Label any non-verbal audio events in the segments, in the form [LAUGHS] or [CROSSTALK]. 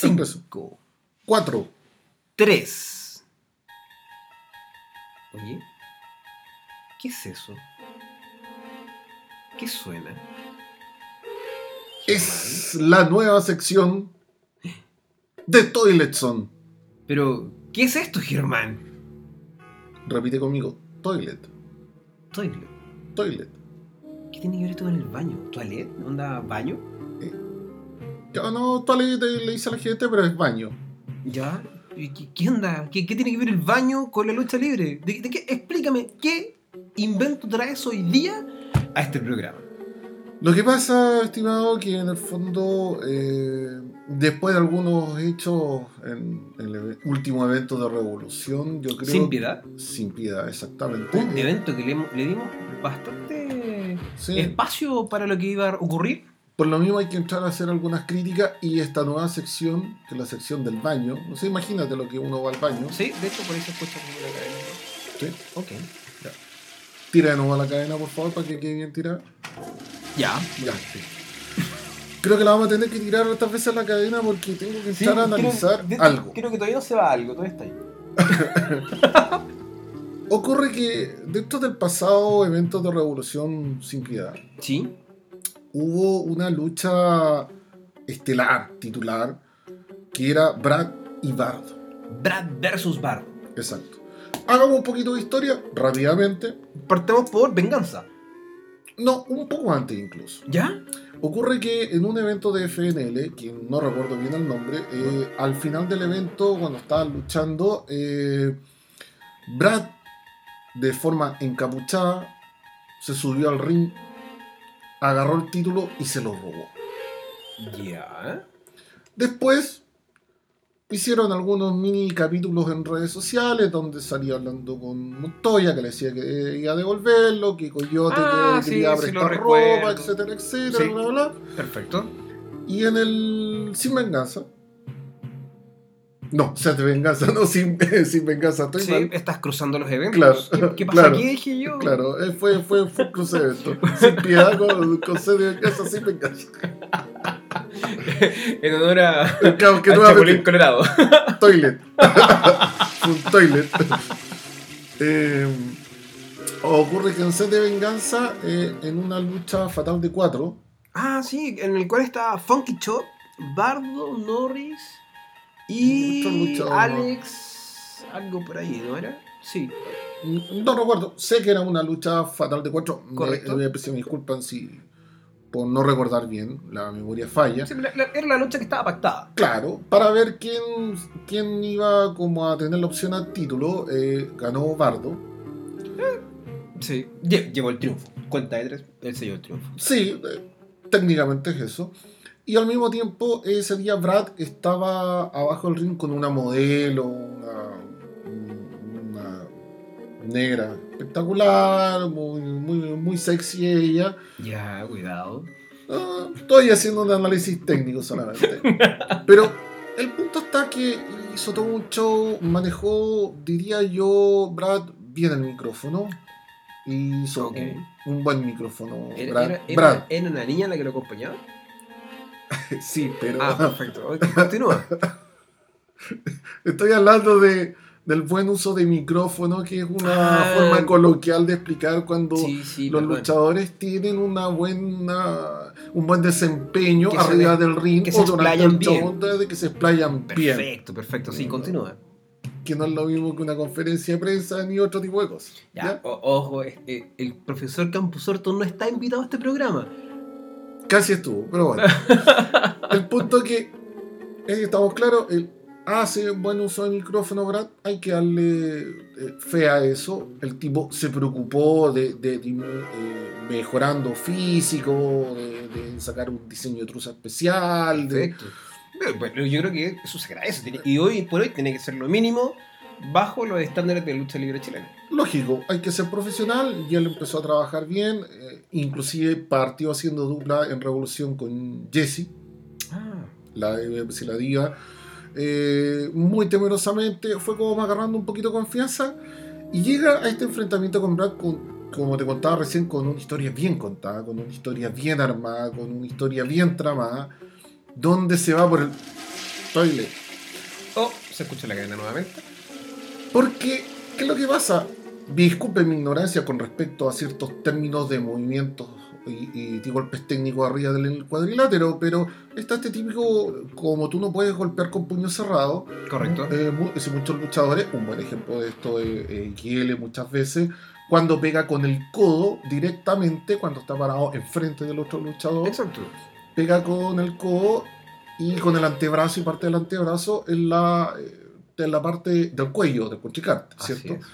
Cinco. Cuatro. Tres. Oye, ¿qué es eso? ¿Qué suena? Es la nueva sección de Toiletson. Pero, ¿qué es esto, Germán? Repite conmigo. Toilet. Toilet. Toilet. ¿Qué tiene que ver esto con el baño? ¿Toilet? ¿Onda baño? Ya no, toilet le dice a la gente, pero es baño. ¿Ya? ¿Y ¿Qué, onda? ¿Qué, qué tiene que ver el baño con la lucha libre? ¿De, de qué? Explícame, ¿qué invento traes hoy día a este programa? Lo que pasa, estimado, que en el fondo, eh, después de algunos hechos en, en el último evento de Revolución, yo creo... Sin piedad. Sin piedad, exactamente. Un evento que le, le dimos bastante sí. espacio para lo que iba a ocurrir. Por lo mismo hay que entrar a hacer algunas críticas y esta nueva sección, que es la sección del baño, no sé, imagínate lo que uno va al baño, Sí, de hecho por eso escucha como la cadena. ¿sí? Ok. tira de nuevo la cadena por favor para que quede bien tirada. Ya. Ya. Creo que la vamos a tener que tirar otras veces la cadena porque tengo que entrar a analizar algo. Creo que todavía no se va algo, todavía está ahí. [LAUGHS] Ocurre que dentro del pasado evento de Revolución Sin Piedad Sí. Hubo una lucha estelar, titular, que era Brad y Bardo. Brad versus Bard. Exacto. Hagamos un poquito de historia rápidamente. Partemos por venganza. No, un poco antes incluso. ¿Ya? Ocurre que en un evento de FNL, que no recuerdo bien el nombre, eh, al final del evento, cuando estaban luchando, eh, Brad, de forma encapuchada, se subió al ring, agarró el título y se lo robó. Ya. Después hicieron algunos mini capítulos en redes sociales donde salía hablando con Montoya que le decía que iba a devolverlo, que Coyote Ah, que sí, quería prestar ropa, etcétera, etcétera, Sí. bla, bla, bla. Perfecto. Y en el Sin Venganza. No, Set de Venganza, [LAUGHS] no, Sin, [LAUGHS] sin Venganza, estoy Sí, mal. estás cruzando los eventos. Claro, ¿Qué, qué [LAUGHS] pasa claro, aquí? Dije yo. Claro, eh, fue, fue, fue un cruce de esto. Sin piedad con, con Set de Venganza, Sin Venganza. en honor a, Claro, que Chapulín Colorado. toilet. Un toilet. Eh, ocurre que en Set de Venganza, eh, en una lucha fatal de cuatro, Ah, sí, en el cual está Funky Chop, Bardo, Norris y. Alex. Algo por ahí, ¿no era? Sí. No recuerdo, sé que era una lucha fatal de cuatro. Correcto. me, me disculpan si por no recordar bien, la memoria falla. Sí, la- la- era la lucha que estaba pactada. Claro, para ver quién, quién iba como a tener la opción al título, eh, ganó Bardo. Sí. Lle- Llevó el triunfo. Cuenta de tres, él se llevó el triunfo. Sí, eh, técnicamente es eso. Y al mismo tiempo, ese día Brad estaba abajo del ring con una modelo, una, una negra espectacular, muy, muy, muy sexy ella. Ya, cuidado. Ah, estoy haciendo un análisis técnico solamente. [LAUGHS] Pero el punto está que hizo todo un show, manejó, diría yo, Brad, bien el micrófono. Hizo un, un buen micrófono. ¿Era, Brad. era- era- Brad, era una niña la que lo acompañaba? [LAUGHS] sí, pero Ah, perfecto. Continúa. [LAUGHS] estoy hablando de, del buen uso de micrófono, que es una Ah. forma coloquial de explicar cuando Sí, sí, los luchadores tienen una buena, un buen desempeño Que arriba de- del ring que o durante el show, de que se explayan bien. Perfecto, perfecto. Sí, continúa. que no es lo mismo que una conferencia de prensa ni otro tipo de cosas. Ya, ¿ya? o- ojo, eh, el profesor Campusorto no está invitado a este programa. Casi estuvo, pero bueno. [LAUGHS] el punto es que eh, estamos claros, hace buen uso de micrófono, Brad, hay que darle eh, fe a eso. El tipo se preocupó de, de- de, eh, mejorando físico, de, de sacar un diseño de truza especial, Perfecto. Bueno, yo creo que eso se agradece. Y hoy por hoy tiene que ser lo mínimo bajo los estándares de lucha libre chilena. Lógico, hay que ser profesional y él empezó a trabajar bien, eh, inclusive partió haciendo dupla en Revolución con Jesse, Ah, la, de la diva, eh, muy temerosamente, fue como agarrando un poquito de confianza y llega a este enfrentamiento con Brad con, como te contaba recién, con una historia bien contada, con una historia bien armada, con una historia bien tramada, donde se va por el toilet. Oh, se escucha la cadena nuevamente. Porque, ¿qué es lo que pasa? Disculpen mi ignorancia con respecto a ciertos términos de movimientos y, golpes técnicos arriba del cuadrilátero, pero está este típico, como tú no puedes golpear con puño cerrado, Correcto. eh, muchos luchadores, un buen ejemplo de esto es eh, Giele muchas veces, cuando pega con el codo directamente, cuando está parado enfrente del otro luchador, Exacto. pega con el codo y con el antebrazo y parte del antebrazo en la, eh, en la parte del cuello del conchicarte, Así ¿cierto? es.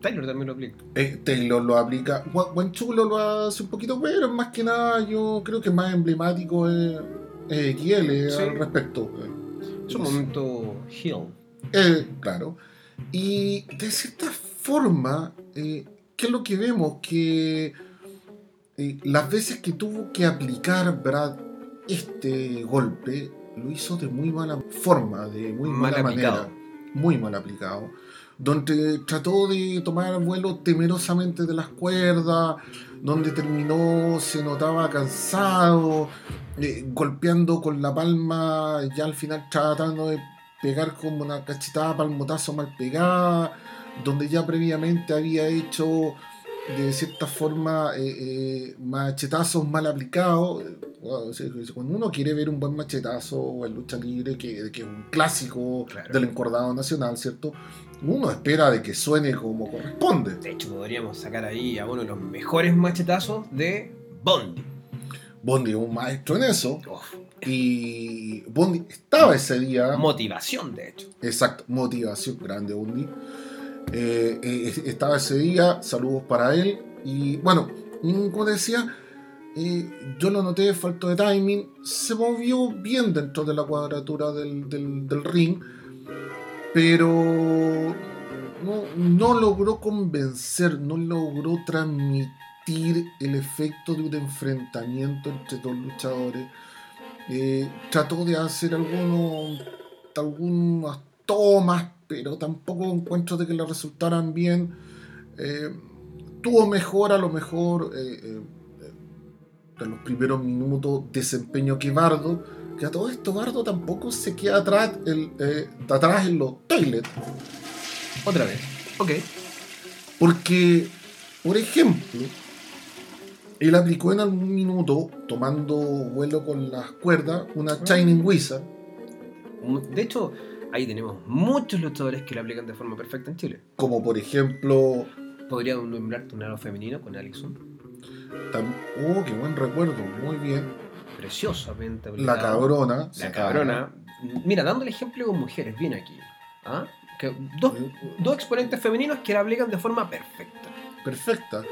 Taylor también lo aplica. Eh, Taylor lo aplica, Gua- Guanchulo lo hace un poquito, pero más que nada yo creo que más emblemático es Sí. al respecto. Es un momento heel. Eh, claro. Y de cierta forma, eh, ¿qué es lo que vemos? Que eh, las veces que tuvo que aplicar Brad este golpe, lo hizo de muy mala forma, de muy Mal mala aplicado. manera. Muy mal aplicado. Donde trató de tomar vuelo temerosamente de las cuerdas, donde terminó, se notaba cansado, eh, golpeando con la palma, ya al final tratando de pegar como una cachetada palmotazo mal pegada, donde ya previamente había hecho de cierta forma eh, eh, machetazos mal aplicados. O Cuando uno quiere ver un buen machetazo en lucha libre, que, que es un clásico Claro. del encordado nacional, ¿cierto? Uno espera de que suene como corresponde. De hecho, podríamos sacar ahí a uno de los mejores machetazos de Bondi. Bondi es un maestro en eso. Uf, Y Bondi estaba ese día. motivación, de hecho. Exacto, motivación grande, Bondi. Eh, eh, estaba ese día, saludos para él. Y bueno, mm, como decía, eh, yo lo noté, falto de timing. Se movió bien dentro de la cuadratura del, del- del ring, pero no, no logró convencer, no logró transmitir el efecto de un enfrentamiento entre dos luchadores. Trató de hacer algunos, algunas tomas, pero tampoco encuentro de que le resultaran bien. Eh, tuvo mejor, a lo mejor, eh, eh, en los primeros minutos, desempeño que Bardo. Que a todo esto, Bardo tampoco se queda atrás, el, eh, atrás en los toilets. Otra vez. Ok. Porque, por ejemplo, él aplicó en algún minuto, tomando vuelo con las cuerdas, una Shining Wizard. De hecho, ahí tenemos muchos luchadores que lo aplican de forma perfecta en Chile. Como por ejemplo, Podría nombrarte un aro femenino con Alison. oh, qué buen recuerdo, muy bien. Preciosamente La aplicado. cabrona. La cabrona. Mira, dándole ejemplo con mujeres, bien aquí. ¿Ah? Que dos, dos exponentes femeninos que la aplican de forma perfecta. Perfecta.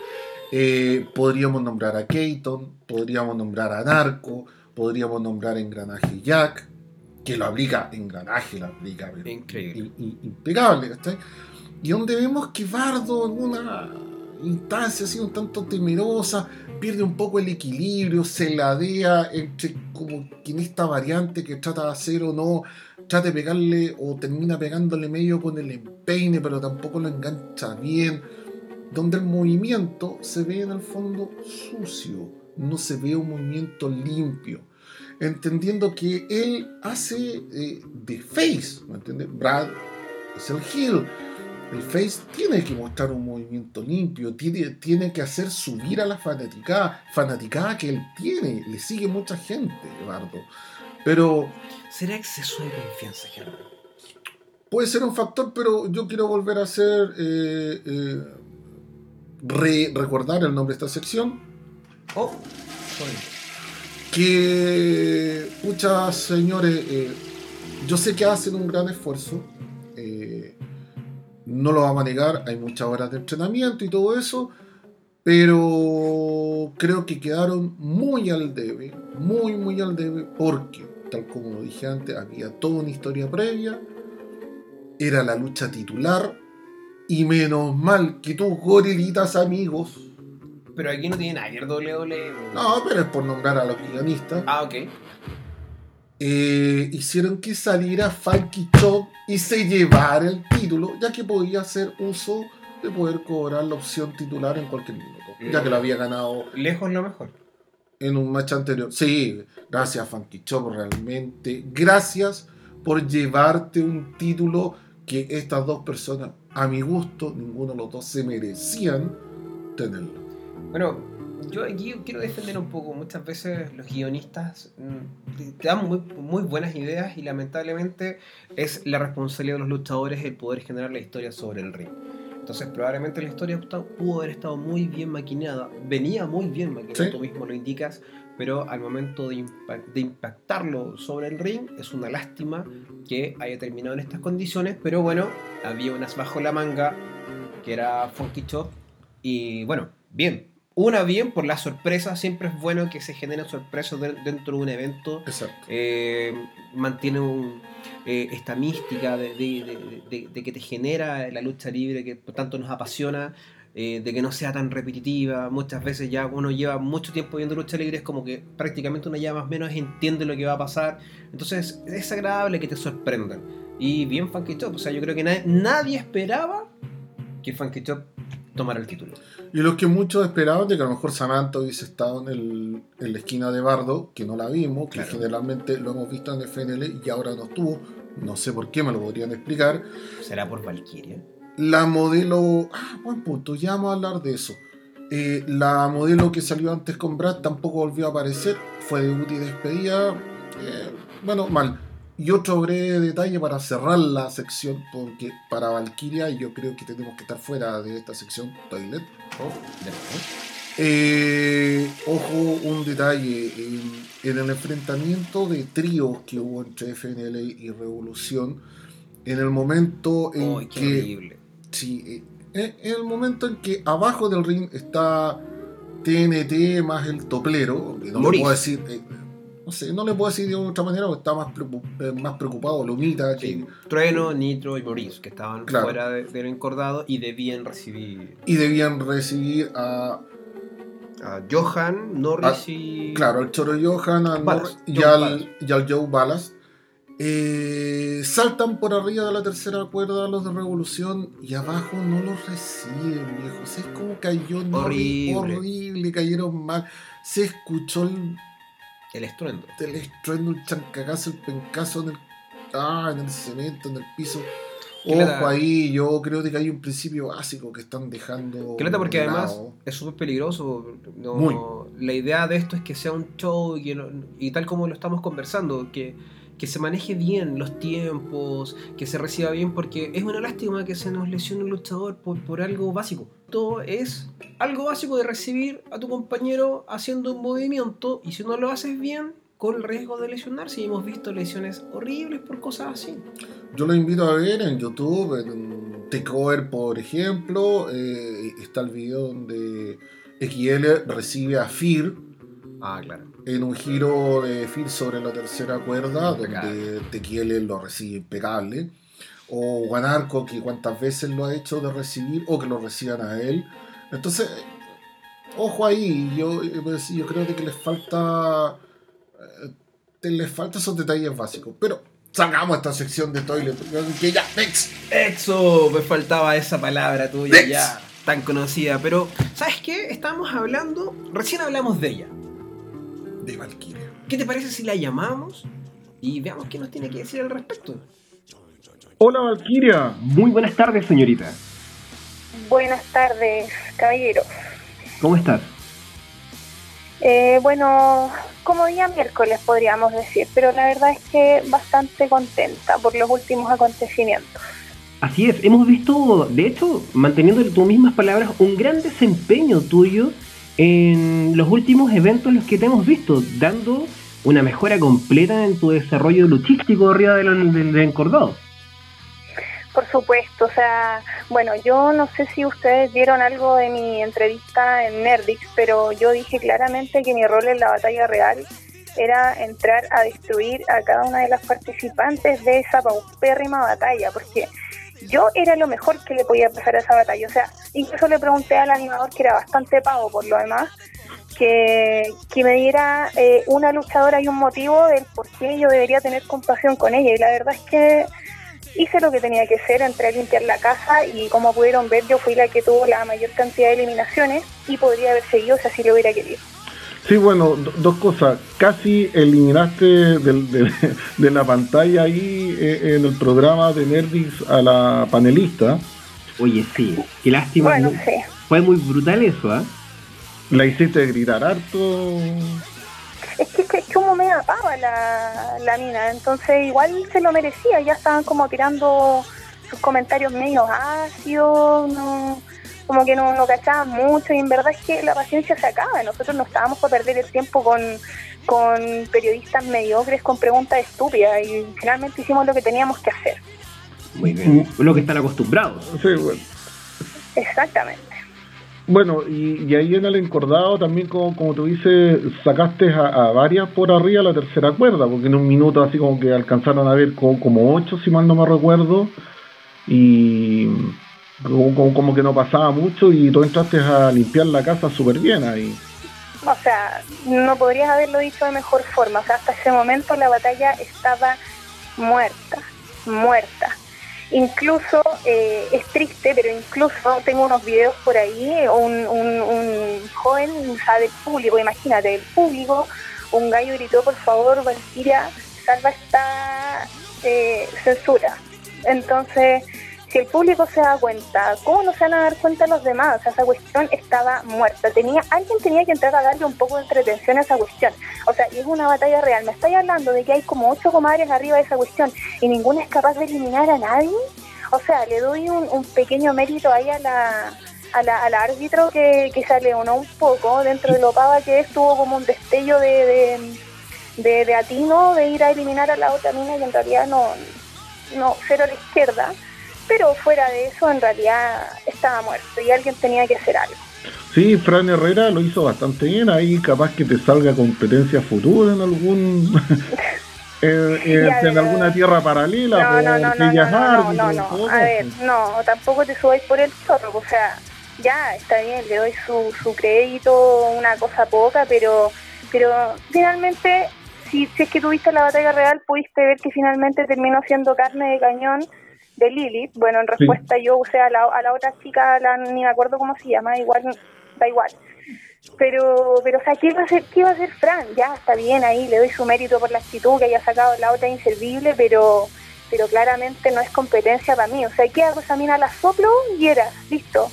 Eh, podríamos nombrar a Keaton, podríamos nombrar a Narco, podríamos nombrar a Engranaje Jack, que lo aplica, Engranaje lo aplica, pero Increíble. i- i- impecable, ¿cachai? Y donde vemos que Bardo en una instancia así un tanto temerosa, pierde un poco el equilibrio, se ladea entre como que en esta variante que trata de hacer o no, trata de pegarle o termina pegándole medio con el empeine, pero tampoco lo engancha bien, donde el movimiento se ve en el fondo sucio, no se ve un movimiento limpio entendiendo que él hace eh, de face, ¿me entiendes? Brad es el heel. El face tiene que mostrar un movimiento limpio, tiene, tiene que hacer subir a la fanaticada, fanaticada que él tiene, le sigue mucha gente, Bardo. Pero ¿Será exceso de confianza, Germán? puede ser un factor, pero yo quiero volver a hacer, eh, eh, re- recordar el nombre de esta sección, Oh, sorry. Que muchas señores, eh, yo sé que hacen un gran esfuerzo, eh, no lo vamos a negar, hay muchas horas de entrenamiento y todo eso, pero creo que quedaron muy al debe, muy, muy al debe, porque, tal como lo dije antes, había toda una historia previa, era la lucha titular, y menos mal que tus gorilitas amigos, Pero aquí no tiene nada que ver WWE. no, pero es por nombrar a los guionistas, Ah, ok. eh, hicieron que saliera Funky Chop y se llevara el título, ya que podía hacer uso de poder cobrar la opción titular en cualquier minuto, ya que lo había ganado Lejos lo mejor. en un match anterior. Sí, gracias Funky Chop, realmente. Gracias por llevarte un título que estas dos personas, a mi gusto, ninguno de los dos se merecían tenerlo. Bueno, yo aquí quiero defender un poco. Muchas veces los guionistas mm, te dan muy, muy buenas ideas y lamentablemente es la responsabilidad de los luchadores el poder generar la historia sobre el ring. Entonces probablemente la historia pudo haber estado muy bien maquinada, venía muy bien maquinada, Sí. tú mismo lo indicas, pero al momento de, de impactarlo sobre el ring es una lástima que haya terminado en estas condiciones, pero bueno, había unas bajo la manga que era Funky Chop y bueno, bien. Una bien por la sorpresa, siempre es bueno que se generen sorpresas de- dentro de un evento Exacto. eh, mantiene un, eh, esta mística de, que te genera la lucha libre que tanto nos apasiona, eh, de que no sea tan repetitiva. Muchas veces ya uno lleva mucho tiempo viendo lucha libre, es como que prácticamente uno ya más o menos entiende lo que va a pasar. Entonces es agradable que te sorprendan. Y bien Funky Chop, o sea, yo creo que na- nadie esperaba que Funky Chop tomara el título. Y los que muchos esperaban de que a lo mejor Samantha hubiese estado en, el- en la esquina de Bardo, que no la vimos, que Claro. generalmente lo hemos visto en FNL y ahora no estuvo. No sé por qué, me lo podrían explicar. ¿Será por Valkyria? La modelo. Ah, buen punto, ya vamos a hablar de eso. Eh, la modelo que salió antes con Brad tampoco volvió a aparecer. Fue debut y despedida. Eh, bueno, mal. Y otro breve detalle para cerrar la sección, porque para Valkyria yo creo que tenemos que estar fuera de esta sección, Toilet. Oh. Eh, ojo, un detalle. En, en el enfrentamiento de tríos que hubo entre FNL y Revolución, en el momento en Ay, qué que. horrible. Sí, eh, en el momento en que abajo del ring está TNT más el toplero, que no le Maurice. puedo decir. eh, no sé, no le puedo decir de otra manera porque está más, eh, más preocupado Lomita que- Sí, Trueno, Nitro y Maurice, que estaban Claro. fuera de- del encordado y debían recibir y debían recibir a a Johan, Norris y. Ah, Claro, al Choro Johan a Ballas, Nor- y, al, y al Joe Ballas. Eh, saltan por arriba de la tercera cuerda los de Revolución y abajo no los reciben, viejo. Es como cayó Horrible. horrible, cayeron mal. Se escuchó el, El estruendo. el estruendo, el chancagazo, el pencazo en el, ah, en el cemento, en el piso. Ojo ahí, yo creo que hay un principio básico que están dejando. Lata porque de además es súper peligroso. no- Muy. La idea de esto es que sea un show y, y tal como lo estamos conversando, que, que se maneje bien los tiempos, que se reciba bien, porque es una lástima que se nos lesione un luchador por, por algo básico. Todo es algo básico de recibir a tu compañero haciendo un movimiento y si no lo haces bien, con el riesgo de lesionarse. Y hemos visto lesiones horribles por cosas así. Yo lo invito a ver en YouTube, en Takeover, por ejemplo. eh, está el video donde XL recibe a Fear Ah, claro. en un giro de Fear sobre la tercera cuerda, donde TQL lo recibe impecable. O Guanarco, que cuántas veces lo ha hecho de recibir, o que lo reciban a él. Entonces, ojo ahí, yo, pues, yo creo de que les falta. eh, les falta esos detalles básicos. Pero sacamos esta sección de toilet, que ya, next. Exo, me faltaba esa palabra tuya Next. ya tan conocida. Pero, ¿sabes qué? Estábamos hablando, recién hablamos de ella. De Valkyria. ¿Qué te parece si la llamamos y veamos qué nos tiene que decir al respecto? Hola Valkyria, muy buenas tardes señorita. Buenas tardes, caballero. ¿Cómo estás? Eh, bueno, como día miércoles podríamos decir, pero la verdad es que bastante contenta por los últimos acontecimientos. Así es, hemos visto, de hecho, manteniendo tus mismas palabras, un gran desempeño tuyo en los últimos eventos en los que te hemos visto, dando una mejora completa en tu desarrollo luchístico arriba del, del encordado. Por supuesto, o sea, bueno, yo no sé si ustedes vieron algo de mi entrevista en Nerdix, pero yo dije claramente que mi rol en la batalla real era entrar a destruir a cada una de las participantes de esa paupérrima batalla, porque yo era lo mejor que le podía pasar a esa batalla. O sea, incluso le pregunté al animador, que era bastante pavo por lo demás, que, que me diera eh, una luchadora y un motivo del por qué yo debería tener compasión con ella. Y la verdad es que hice lo que tenía que hacer, entré a limpiar la casa y como pudieron ver yo fui la que tuvo la mayor cantidad de eliminaciones y podría haber seguido si así lo hubiera querido. Sí, bueno, dos cosas. Casi eliminaste [LAUGHS] de, la pantalla ahí eh, en el programa de Nerdix a la panelista. Oye, sí, qué lástima. Bueno, sí. Fue muy brutal eso, ¿ah? La hiciste gritar harto. Es que, es como me apaba la, la mina, entonces igual se lo merecía, ya estaban como tirando sus comentarios medio ácidos, no, como que no, no cachaban mucho y en verdad es que la paciencia se acaba, nosotros no estábamos para perder el tiempo con, con periodistas mediocres con preguntas estúpidas y finalmente hicimos lo que teníamos que hacer. Muy bien, lo que están acostumbrados. Sí, bueno. Exactamente. Bueno, y, ahí en el encordado también, como, como tú dices, sacaste a, varias por arriba la tercera cuerda, porque en un minuto así como que alcanzaron a ver como, como ocho, si mal no me recuerdo, y como, como, que no pasaba mucho y tú entraste a limpiar la casa súper bien ahí. O sea, no podrías haberlo dicho de mejor forma, o sea, hasta ese momento la batalla estaba muerta, muerta Incluso eh, es triste, pero incluso tengo unos videos por ahí, un, un, un joven, o del público, imagínate, del público, un gallo gritó, por favor, Valkyria, salva esta eh, censura. Entonces, si el público se da cuenta, ¿cómo no se van a dar cuenta los demás? O sea, esa cuestión estaba muerta. Tenía, alguien tenía que entrar a darle un poco de entretención a esa cuestión. O sea, y es una batalla real. Me estáis hablando de que hay como ocho comadres arriba de esa cuestión y ninguna es capaz de eliminar a nadie. O sea, le doy un, pequeño mérito ahí a la, a la, al árbitro que, que se leonó un poco dentro de lo pava que estuvo como un destello de, de, de, atino de ir a eliminar a la otra mina y en realidad no, no cero a la izquierda pero fuera de eso en realidad estaba muerto y alguien tenía que hacer algo. Sí, Fran Herrera lo hizo bastante bien, ahí capaz que te salga competencia futura en algún... [LAUGHS] [LAUGHS] en, alguna tierra paralela, no, no, no, no, no, no, a ver, no, tampoco te subáis por el zorro, o sea, ya está bien, le doy su, su crédito, una cosa poca, pero pero finalmente, si, si es que tuviste la batalla real, pudiste ver que finalmente terminó siendo carne de cañón de Lilith. Bueno, en respuesta yo usé a la, a la otra chica, la, ni me acuerdo cómo se llama, igual, da igual. Pero, pero, o sea, ¿qué va a hacer, qué va a hacer Fran? Ya está bien ahí, le doy su mérito por la actitud que haya sacado la otra inservible, pero pero claramente no es competencia para mí. O sea, ¿qué hago esa mina? La soplo y era, listo.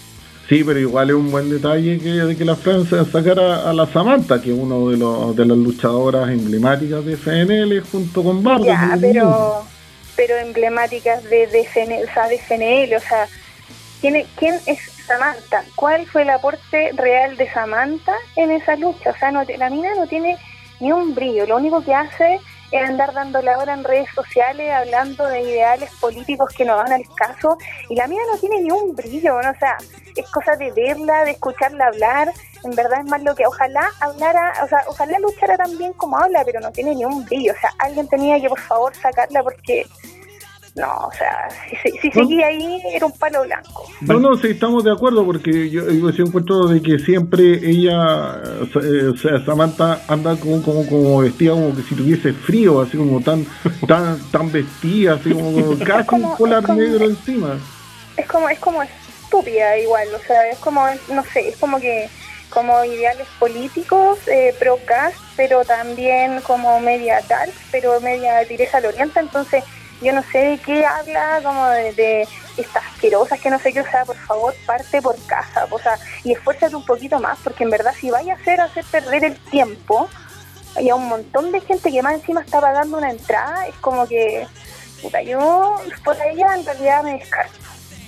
Sí, pero igual es un buen detalle que, de que la Francia sacara a la Samantha, que es uno de, los, de las luchadoras emblemáticas de FNL junto con Bardo. Ya, pero, pero emblemáticas de, de, o sea, de CNL, o sea, ¿quién, ¿quién es Samantha? ¿Cuál fue el aporte real de Samantha en esa lucha? O sea, no, la mina no tiene ni un brillo, lo único que hace es andar dando la hora en redes sociales hablando de ideales políticos que no van al caso y la mina no tiene ni un brillo, ¿no? o sea, es cosa de verla, de escucharla hablar, en verdad es más lo que ojalá hablara, o sea, ojalá luchara tan bien como habla, pero no tiene ni un brillo. O sea, alguien tenía que por favor sacarla porque no, o sea, si, seguía ahí era un palo blanco. No, no, sí, estamos de acuerdo porque yo, yo, encuentro de que siempre ella, eh, o sea, Samantha anda como, como, como vestida como que si tuviese frío, así como tan [LAUGHS] tan tan vestida, así como [LAUGHS] casi un polar negro encima. Es como, es como estúpida igual, o sea, es como, no sé, es como que como ideales políticos, eh, pro cast, pero también como media tal, pero media Teresa Lorienta, entonces yo no sé de qué habla, como de, estas asquerosas que no sé qué, o sea, por favor, parte por casa, o sea, y esfuérzate un poquito más, porque en verdad si vaya a hacer hacer perder el tiempo, y a un montón de gente que más encima está pagando una entrada, es como que, puta, yo por ella en realidad me descarto.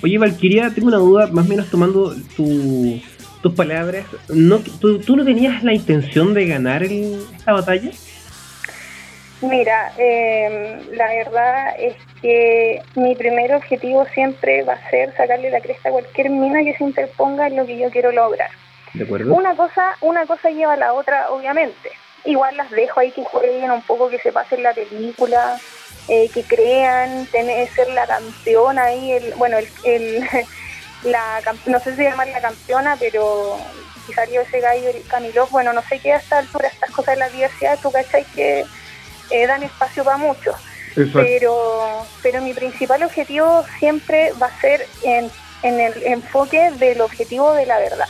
Oye, Valkyria, tengo una duda, más o menos tomando tu tus palabras, ¿no, tú, no tenías la intención de ganar esta batalla? Mira, em, la verdad es que mi primer objetivo siempre va a ser sacarle la cresta a cualquier mina que se interponga en lo que yo quiero lograr. ¿De acuerdo? Una cosa, una cosa lleva a la otra, obviamente. Igual las dejo ahí que jueguen un poco, que se pasen la película, eh, que crean, tener, ser la campeona ahí, el, bueno, el, el [LAUGHS] la no sé si llamar la campeona, pero si salió ese gallo Camilo, bueno, no sé qué a esta altura estas cosas de la diversidad, tú cachai que eh, dan espacio para muchos. Pero, pero mi principal objetivo siempre va a ser en, en el enfoque del objetivo de la verdad.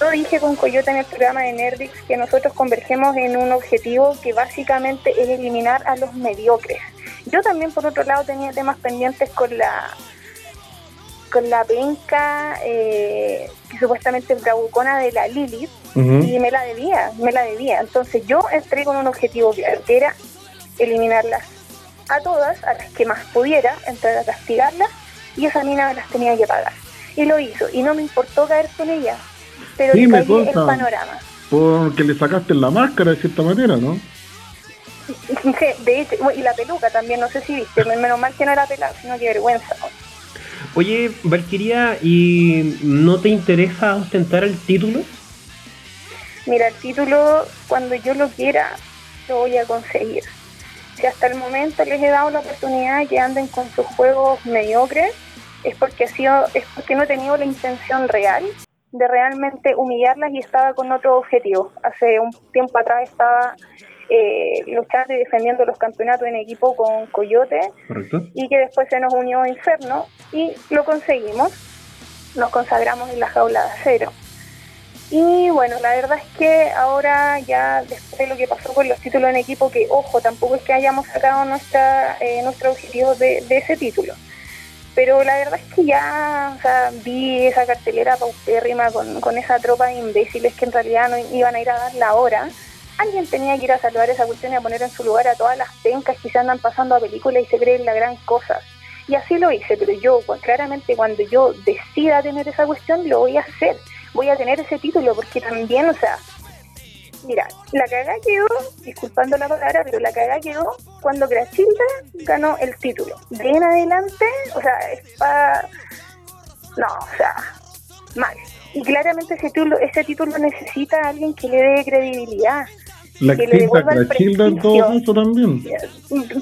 yo dije con Coyote en el programa de Nerdix que nosotros convergemos en un objetivo que básicamente es eliminar a los mediocres. Yo también, por otro lado, tenía temas pendientes con la con la penca eh, que supuestamente es bravucona de la Lilith y me la debía, me la debía. Entonces yo entré con un objetivo claro, que era eliminarlas a todas, a las que más pudiera, entrar a castigarlas y esa mina me las tenía que pagar. Y lo hizo, y no me importó caer con ella, pero Sí, me el panorama. Porque le sacaste la máscara de cierta manera, ¿no? [LAUGHS] De hecho, y la peluca también, no sé si viste, menos mal que no era pelada, sino que vergüenza. Oye, Valkyria, ¿y no te interesa ostentar el título? Mira, el título, cuando yo lo quiera, lo voy a conseguir. Si hasta el momento les he dado la oportunidad de que anden con sus juegos mediocres, es porque ha sido, es porque no he tenido la intención real de realmente humillarlas y estaba con otro objetivo. Hace un tiempo atrás estaba eh, luchando y defendiendo los campeonatos en equipo con Coyote Correcto. y que después se nos unió Inferno y lo conseguimos. Nos consagramos en la jaula de acero. Y bueno, la verdad es que ahora ya después de lo que pasó con los títulos en equipo, que ojo, tampoco es que hayamos sacado nuestra, eh, nuestro objetivo de, de ese título. Pero la verdad es que ya o sea, vi esa cartelera paupérrima con, con esa tropa de imbéciles que en realidad no iban a ir a dar la hora. Alguien tenía que ir a salvar esa cuestión y a poner en su lugar a todas las pencas que se andan pasando a películas y se creen la gran cosa. Y así lo hice, pero yo pues, claramente cuando yo decida tener esa cuestión lo voy a hacer. Voy a tener ese título porque también, o sea, mira, la cagá quedó, disculpando la palabra, pero la cagá quedó cuando Grachilda ganó el título. De en adelante, o sea, es para... No, o sea, mal. Y claramente ese título, ese título necesita a alguien que le dé credibilidad. La Que le devuelva el la Childa en todo caso también.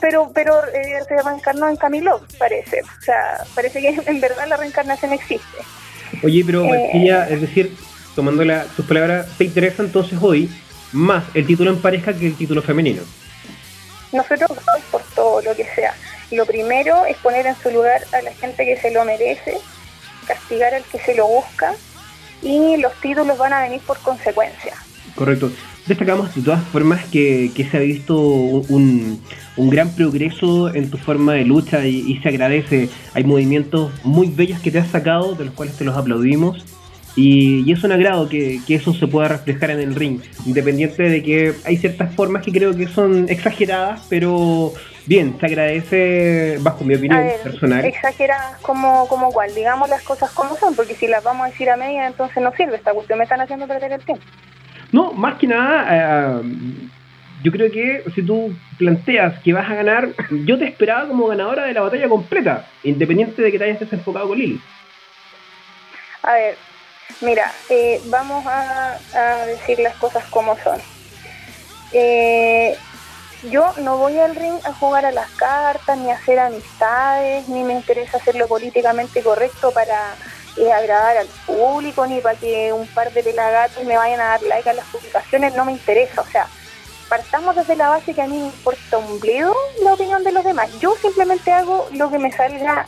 Pero, pero eh, se reencarnó en Camilo, parece. O sea, parece que en verdad la reencarnación existe. Oye, pero Eh. Valkyria, es decir, tomando la- tus palabras, ¿te interesa entonces hoy más el título en pareja que el título femenino? Nosotros vamos por todo lo que sea. Lo primero es poner en su lugar a la gente que se lo merece, castigar al que se lo busca y los títulos van a venir por consecuencia. Correcto. Destacamos de todas formas que, que se ha visto un, un gran progreso en tu forma de lucha y, y se agradece. Hay movimientos muy bellos que te has sacado, de los cuales te los aplaudimos. Y, y es un agrado que, que eso se pueda reflejar en el ring, independiente de que hay ciertas formas que creo que son exageradas, pero bien, se agradece bajo mi opinión ver, personal. exageradas como, como cual, digamos las cosas como son, porque si las vamos a decir a media, entonces no sirve esta cuestión, me están haciendo perder el tiempo. No, más que nada, eh, yo creo que si tú planteas que vas a ganar, yo te esperaba como ganadora de la batalla completa, independiente de que te hayas desenfocado con Lily. A ver, mira, eh, vamos a, a decir las cosas como son. Eh, yo no voy al ring a jugar a las cartas, ni a hacer amistades, ni me interesa hacerlo políticamente correcto para eh, agradar al público, ni para que un par de pelagatos me vayan a dar like a las publicaciones, no me interesa. O sea, partamos desde la base que a mí me importa un bledo la opinión de los demás. Yo simplemente hago lo que me salga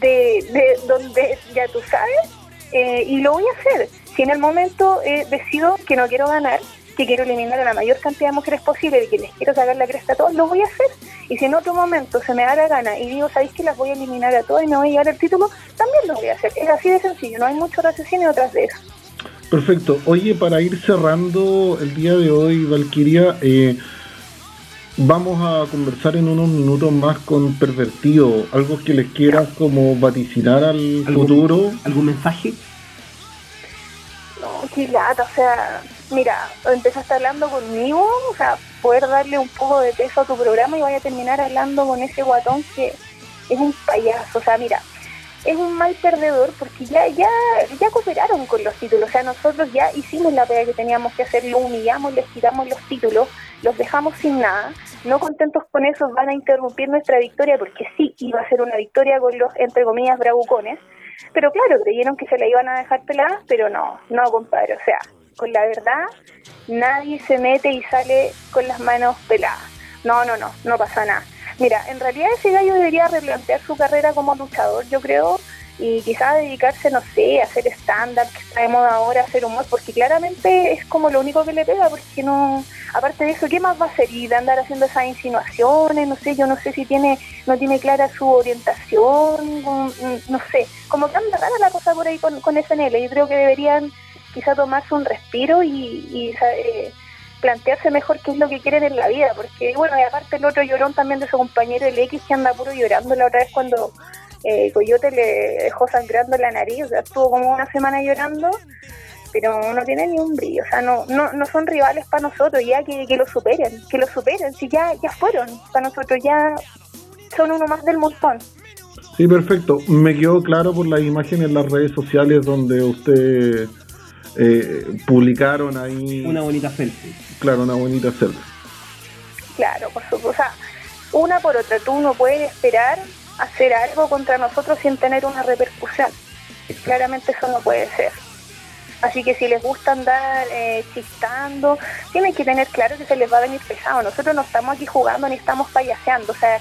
de, de donde ya tú sabes eh, y lo voy a hacer. Si en el momento eh, decido que no quiero ganar, que quiero eliminar a la mayor cantidad de mujeres posible y que les quiero sacar la cresta a todos, lo voy a hacer. Y si en otro momento se me da la gana y digo, ¿sabéis que las voy a eliminar a todas y me voy a llevar el título? También lo voy a hacer. Es así de sencillo, no hay mucho raciocinio detrás de eso. Perfecto. Oye, para ir cerrando el día de hoy, Valkyria, eh, vamos a conversar en unos minutos más con Pervertido. Algo que les quieras como vaticinar al ¿Algún- futuro. ¿Algún mensaje? No, qué lata, o sea, mira, empezaste hablando conmigo, o sea, poder darle un poco de peso a tu programa y vaya a terminar hablando con ese guatón que es un payaso, o sea, mira, es un mal perdedor porque ya ya ya cooperaron con los títulos, o sea, nosotros ya hicimos la pega que teníamos que hacer, lo humillamos, les quitamos los títulos, los dejamos sin nada, no contentos con eso van a interrumpir nuestra victoria porque sí, iba a ser una victoria con los, entre comillas, bravucones, pero claro, creyeron que se la iban a dejar pelada, pero no, no, compadre. O sea, con la verdad, nadie se mete y sale con las manos peladas. No, no, no, no pasa nada. Mira, en realidad ese gallo debería replantear su carrera como luchador, yo creo, y quizás dedicarse, no sé, a hacer stand-up que está de moda ahora, hacer humor, porque claramente es como lo único que le pega, porque no, aparte de eso, ¿qué más va a hacer? Y de andar haciendo esas insinuaciones, no sé, yo no sé si tiene, no tiene clara su orientación, no sé, como que anda rara la cosa por ahí con, con SNL, yo creo que deberían quizá tomarse un respiro y, eh, plantearse mejor qué es lo que quieren en la vida, porque bueno, y aparte el otro llorón también de su compañero el X que anda puro llorando la otra vez cuando eh, Coyote le dejó sangrando la nariz, o sea, estuvo como una semana llorando, pero no tiene ni un brillo, o sea, no, no, no son rivales para nosotros, ya que, que lo superen, que lo superen, si ya, ya fueron, para nosotros ya son uno más del montón. Sí, perfecto. Me quedó claro por las imágenes en las redes sociales donde usted eh, publicaron ahí. Una bonita selfie. Claro, una bonita selfie. Claro, por supuesto. O sea, una por otra, tú no puedes esperar hacer algo contra nosotros sin tener una repercusión. Claramente eso no puede ser. Así que si les gusta andar eh, chistando, tienen que tener claro que se les va a venir pesado. Nosotros no estamos aquí jugando ni estamos payaseando. O sea,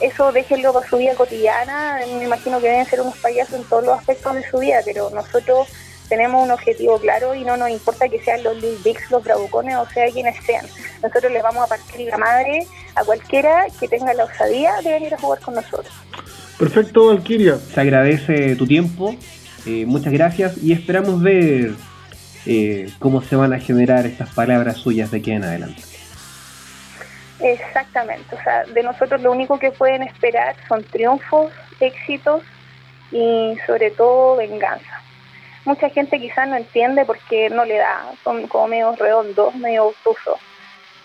eso déjenlo para su vida cotidiana. Me imagino que deben ser unos payasos en todos los aspectos de su vida, pero nosotros tenemos un objetivo claro y no nos importa que sean los Lil Dicks, los bravucones o sea quienes sean. Nosotros les vamos a partir la madre a cualquiera que tenga la osadía de venir a jugar con nosotros. Perfecto, Valkyria. Se agradece tu tiempo, eh, muchas gracias y esperamos ver eh, cómo se van a generar estas palabras suyas de aquí en adelante. Exactamente, o sea, de nosotros lo único que pueden esperar son triunfos, éxitos y sobre todo venganza mucha gente quizás no entiende porque no le da, son como medio redondos, medio obtusos.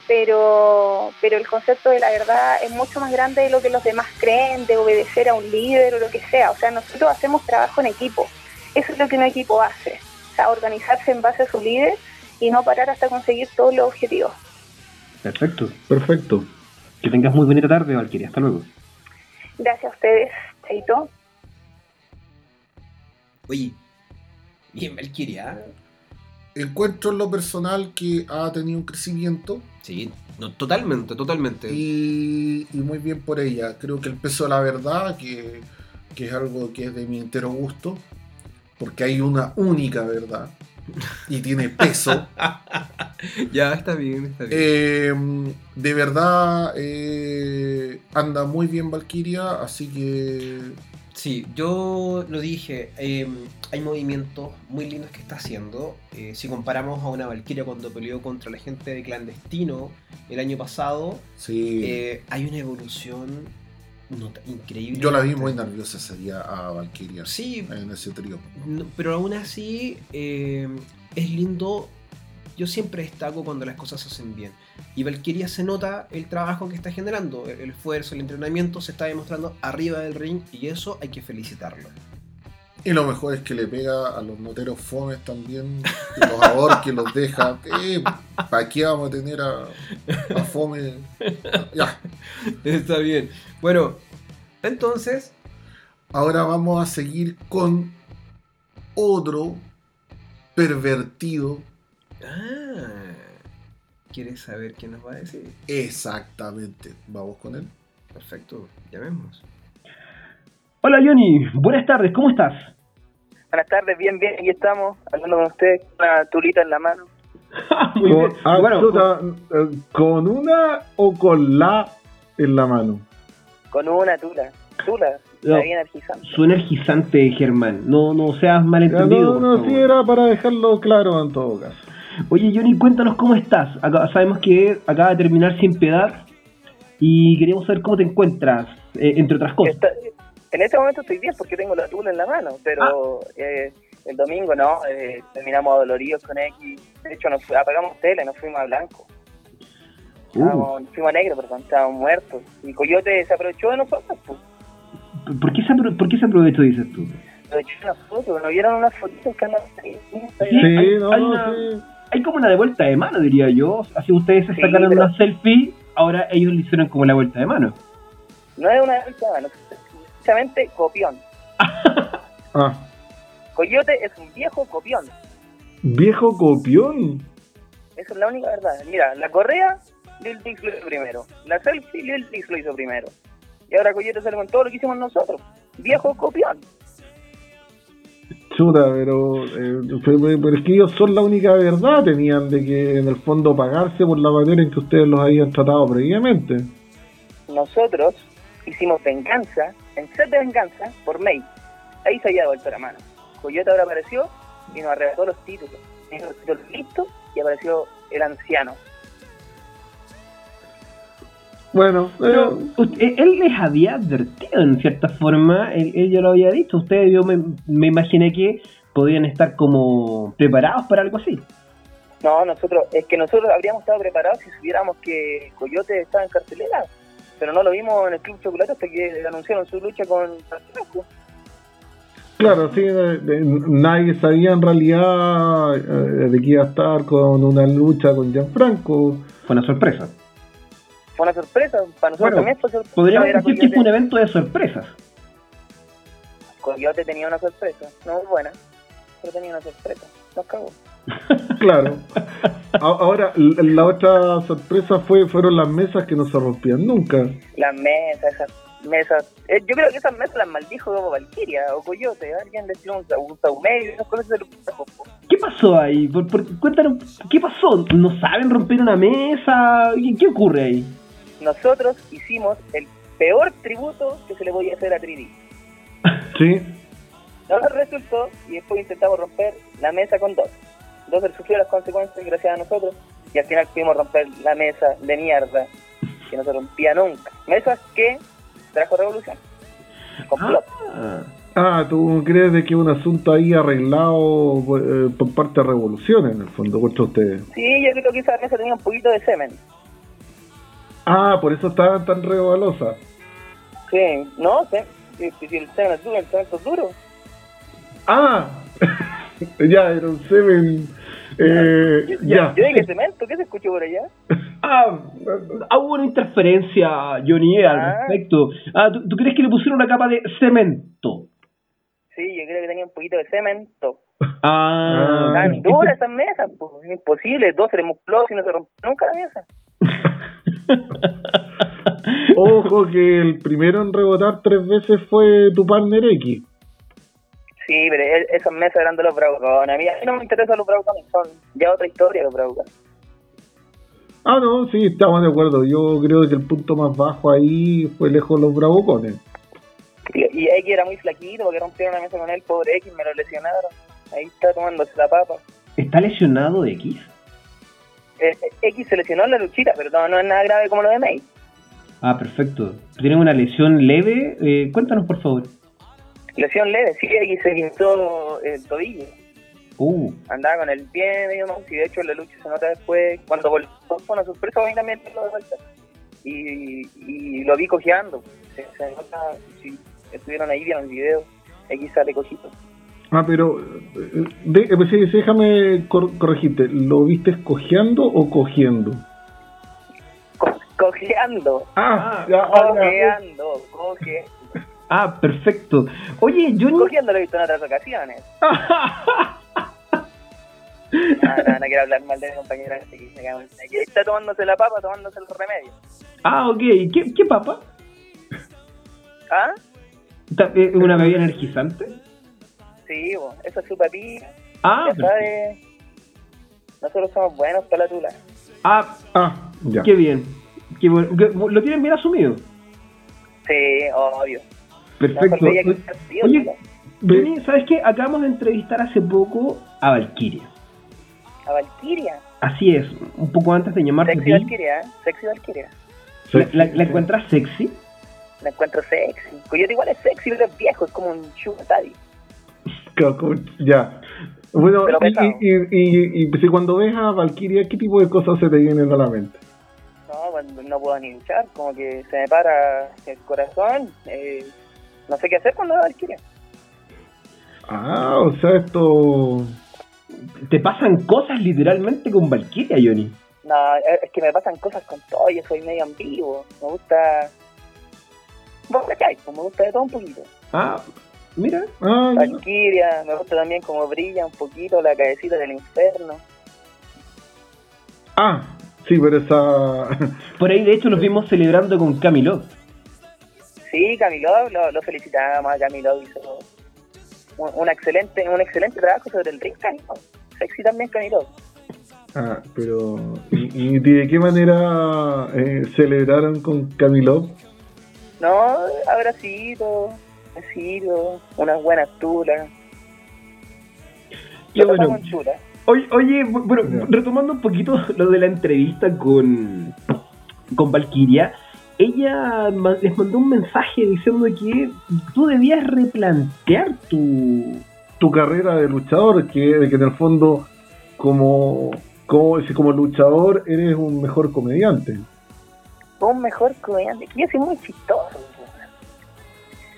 Pero, pero el concepto de la verdad es mucho más grande de lo que los demás creen, de obedecer a un líder o lo que sea. O sea, nosotros hacemos trabajo en equipo. Eso es lo que un equipo hace. O sea, organizarse en base a su líder y no parar hasta conseguir todos los objetivos. Perfecto. Perfecto. Que tengas muy bonita tarde, Valkyria. Hasta luego. Gracias a ustedes, Chaito. Oye, Bien, Valkyria. Encuentro en lo personal que ha tenido un crecimiento. Sí, no, totalmente, totalmente. Y, muy bien por ella. Creo que el peso de la verdad, que, es algo que es de mi entero gusto, porque hay una única verdad y tiene peso. [LAUGHS] ya, está bien, está bien. Eh, de verdad, eh, anda muy bien Valkyria, así que Sí, yo lo dije, em, hay movimientos muy lindos que está haciendo. Eh, si comparamos a una Valkyria cuando peleó contra la gente de clandestino el año pasado, sí. Eh, hay una evolución increíble. Yo la vi muy nerviosa ese día a Valkyria sí, en ese trío. pero aún así em, es lindo yo siempre destaco cuando las cosas se hacen bien. Y Valkyria se nota el trabajo que está generando, el esfuerzo, el entrenamiento se está demostrando arriba del ring y eso hay que felicitarlo. Y lo mejor es que le pega a los noteros fomes también, los ahor que los deja. Eh, ¿Para qué vamos a tener a, a fome? Ya. [LAUGHS] Está bien. Bueno, entonces. Ahora vamos a seguir con otro pervertido Ah, ¿quieres saber qué nos va a decir? Exactamente. Vamos con él. Perfecto, llamemos. Hola Johnny, buenas tardes, ¿cómo estás? Buenas tardes, bien, bien, aquí estamos, hablando con usted, con una tulita en la mano. [LAUGHS] Muy con, bien. bueno, ¿Con una o con la en la mano? Con una tula, tula. No, energizante. Su energizante, Germán. No, no seas malentendido. No, no, sí era para dejarlo claro en todo caso. Oye, Johnny, cuéntanos cómo estás. sabemos que acaba de terminar Sin Piedad y queríamos saber cómo te encuentras, eh, entre otras cosas. en este momento estoy bien porque tengo la tula en la mano, pero ah. eh, el domingo no, eh, terminamos doloridos con X. De hecho, nos apagamos tele, nos fuimos a blanco. Uh. fuimos a negro, perdón, estábamos muertos. Y Coyote se aprovechó de nosotros. Pues. ¿Por, qué se ¿Por qué se aprovechó, dices tú? Aprovechó una foto, ¿no vieron unas fotitos que andan Sí, no, sí hay como una de vuelta de mano, diría yo. Así ustedes se sacaron una selfie, ahora ellos le hicieron como la vuelta de mano. No es una vuelta de mano, precisamente copión. [LAUGHS] ah. Coyote es un viejo copión. ¿Viejo copión? Esa es la única verdad. Mira, la correa, Lil Dix lo hizo primero. La selfie, Lil Dix lo hizo primero. Y ahora Coyote sale con todo lo que hicimos nosotros. Viejo copión. Chuta, pero, eh, pero, es que ellos son la única verdad, tenían de que en el fondo pagarse por la manera en que ustedes los habían tratado previamente. Nosotros hicimos venganza, en set de venganza, por May. Ahí se había vuelto la mano. Coyote ahora apareció y nos arrebató los títulos. Nos los títulos listos y apareció el anciano. Bueno, Pero eh, usted- él les había advertido en cierta forma, él, él ya lo había dicho, ustedes yo me, me imaginé que podían estar como preparados para algo así. No, nosotros, es que nosotros habríamos estado preparados si supiéramos que Coyote estaba en cartelera. Pero no lo vimos en el Club Chocolate hasta que anunciaron su lucha con Francisco. claro, sí, de- de- nadie sabía en realidad eh, de que iba a estar con una lucha con Gianfranco. Fue una sorpresa. Fue una sorpresa, para nosotros Bueno, también fue sorpresa. Podríamos decir que fue un evento de sorpresas. Coyote tenía una sorpresa, no muy buena, pero tenía una sorpresa. Nos cagó. [LAUGHS] Claro. Ahora, la otra sorpresa fue fueron las mesas que no se rompían nunca. Las mesas, esas mesas. eh, yo creo que esas mesas las maldijo como Valkyria o Coyote. Alguien le tiró un, sa- un saumerio y esas cosas se lo. ¿Qué pasó ahí? Por, por- cuéntanos, ¿qué pasó? ¿No saben romper una mesa? ¿Qué, qué ocurre ahí? Nosotros hicimos el peor tributo que se le podía hacer a 3D. [LAUGHS] Sí. No nos resultó y después intentamos romper la mesa con dos. Dos sufrió las consecuencias gracias a nosotros y al final pudimos romper la mesa de mierda que no se rompía nunca. Mesas que trajo revolución. Complot. Ah, Ah, ¿tú crees de que un asunto ahí arreglado eh, por parte de Revolución en el fondo contra ustedes? Sí, yo creo que esa mesa tenía un poquito de semen. Ah, por eso estaban tan rebalosas. Sí, no sé. Si, si- si el semen es duro, el cemento es duro. Ah, [LAUGHS] ya, era un semen. Eh, Yo, ya. yo dije cemento, ¿qué se escuchó por allá? ah, [LAUGHS] ah, hubo una interferencia, Johnny, al Ah. respecto. Ah, ¿tú, tú crees que le pusieron una capa de cemento? Sí, yo creo que tenía un poquito de cemento. Ah, Ah. Tan duras esas mesas, pues, es imposible. Dos se le musculó y no se rompió nunca la mesa. [LAUGHS] [LAUGHS] Ojo que el primero en rebotar tres veces fue tu partner X. Sí, pero e- esas mesas eran de los bravucones. A mí, a mí no me interesan los bravucones, son ya otra historia los bravucones. Ah, no, sí, estamos de acuerdo. Yo creo que el punto más bajo ahí fue lejos los bravucones. Y, y X era muy flaquito porque rompieron la mesa con él, pobre X, me lo lesionaron. Ahí está tomándose la papa. ¿Está lesionado X? Eh, X se lesionó en la luchita, pero no, no es nada grave como lo de May. Ah, perfecto. ¿Tiene una lesión leve? Eh, cuéntanos, por favor. Lesión leve, sí, X se quintó el tobillo. Uh, Andaba con el pie medio mal, y de hecho en la lucha se nota después, cuando volvió fue una sorpresa, mí también lo de vuelta. Y, y lo vi cojeando. Se, se nota, si estuvieron ahí, vieron el video, X sale cojito. Ah, pero de- eh, pues déjame cor- corregirte. ¿Lo viste cojeando o cogiendo? Co- cojeando. Ah, ah. Cojeando, coge. [LAUGHS] ah, perfecto. Oye, Johnny... Cojeando lo he visto en otras ocasiones. No, [LAUGHS] no, no quiero hablar mal de mi compañera. que se que está tomándose la papa, tomándose los remedios. ah, ok. ¿Qué, qué papa? ¿Ah? ¿Está- eh, ¿Una bebida energizante? Sí, bo, eso es su papi. Ah, ya sabes. Nosotros somos buenos para la tula. ah Ah, ya. qué bien. Qué bueno. ¿Lo tienen bien asumido? Sí, obvio. Perfecto. Oye. Johnny, ¿sabes qué? Acabamos de entrevistar hace poco a Valkyria. A Valkyria. Así es, un poco antes de llamarte Sexy. Valkyria, ¿eh? Sexy Valkyria. ¿La, la- la encuentras sexy? La encuentro sexy. Coyote igual es sexy, pero es viejo, es como un. Caco- Ya. Bueno, y, y, y, y- cuando ves a Valkyria, ¿qué tipo de cosas se te vienen a la mente? No, cuando no puedo ni luchar, como que se me para el corazón. Eh, no sé qué hacer cuando veo a Valkyria. Ah, o sea, esto. Te pasan cosas literalmente con Valkyria, Johnny. No, es es que me pasan cosas con todo, yo soy medio ambiguo. Me gusta. Vos pues me gusta de todo un poquito. Ah, mira. Ah. Valkyria, me gusta también como brilla un poquito la cabecita del infierno. Ah, sí, pero esa. [LAUGHS] Por ahí, de hecho, los vimos celebrando con Camilo. Sí, Camilo, lo, lo felicitamos a Camilo, hizo un, un excelente un excelente trabajo sobre el ring Camilo. Sexy también Camilo. Ah, pero. ¿Y, y de qué manera eh, celebraron con Camilo? No, abracito, besito, unas buenas tulas. Qué Lo bueno. chula. Oye, oye, bueno, retomando un poquito lo de la entrevista con, con Valkyria, ella les mandó un mensaje diciendo que tú debías replantear tu... Tu carrera de luchador, que, que en el fondo, como, como, como luchador, eres un mejor comediante. un mejor comediante. Que yo soy muy chistoso.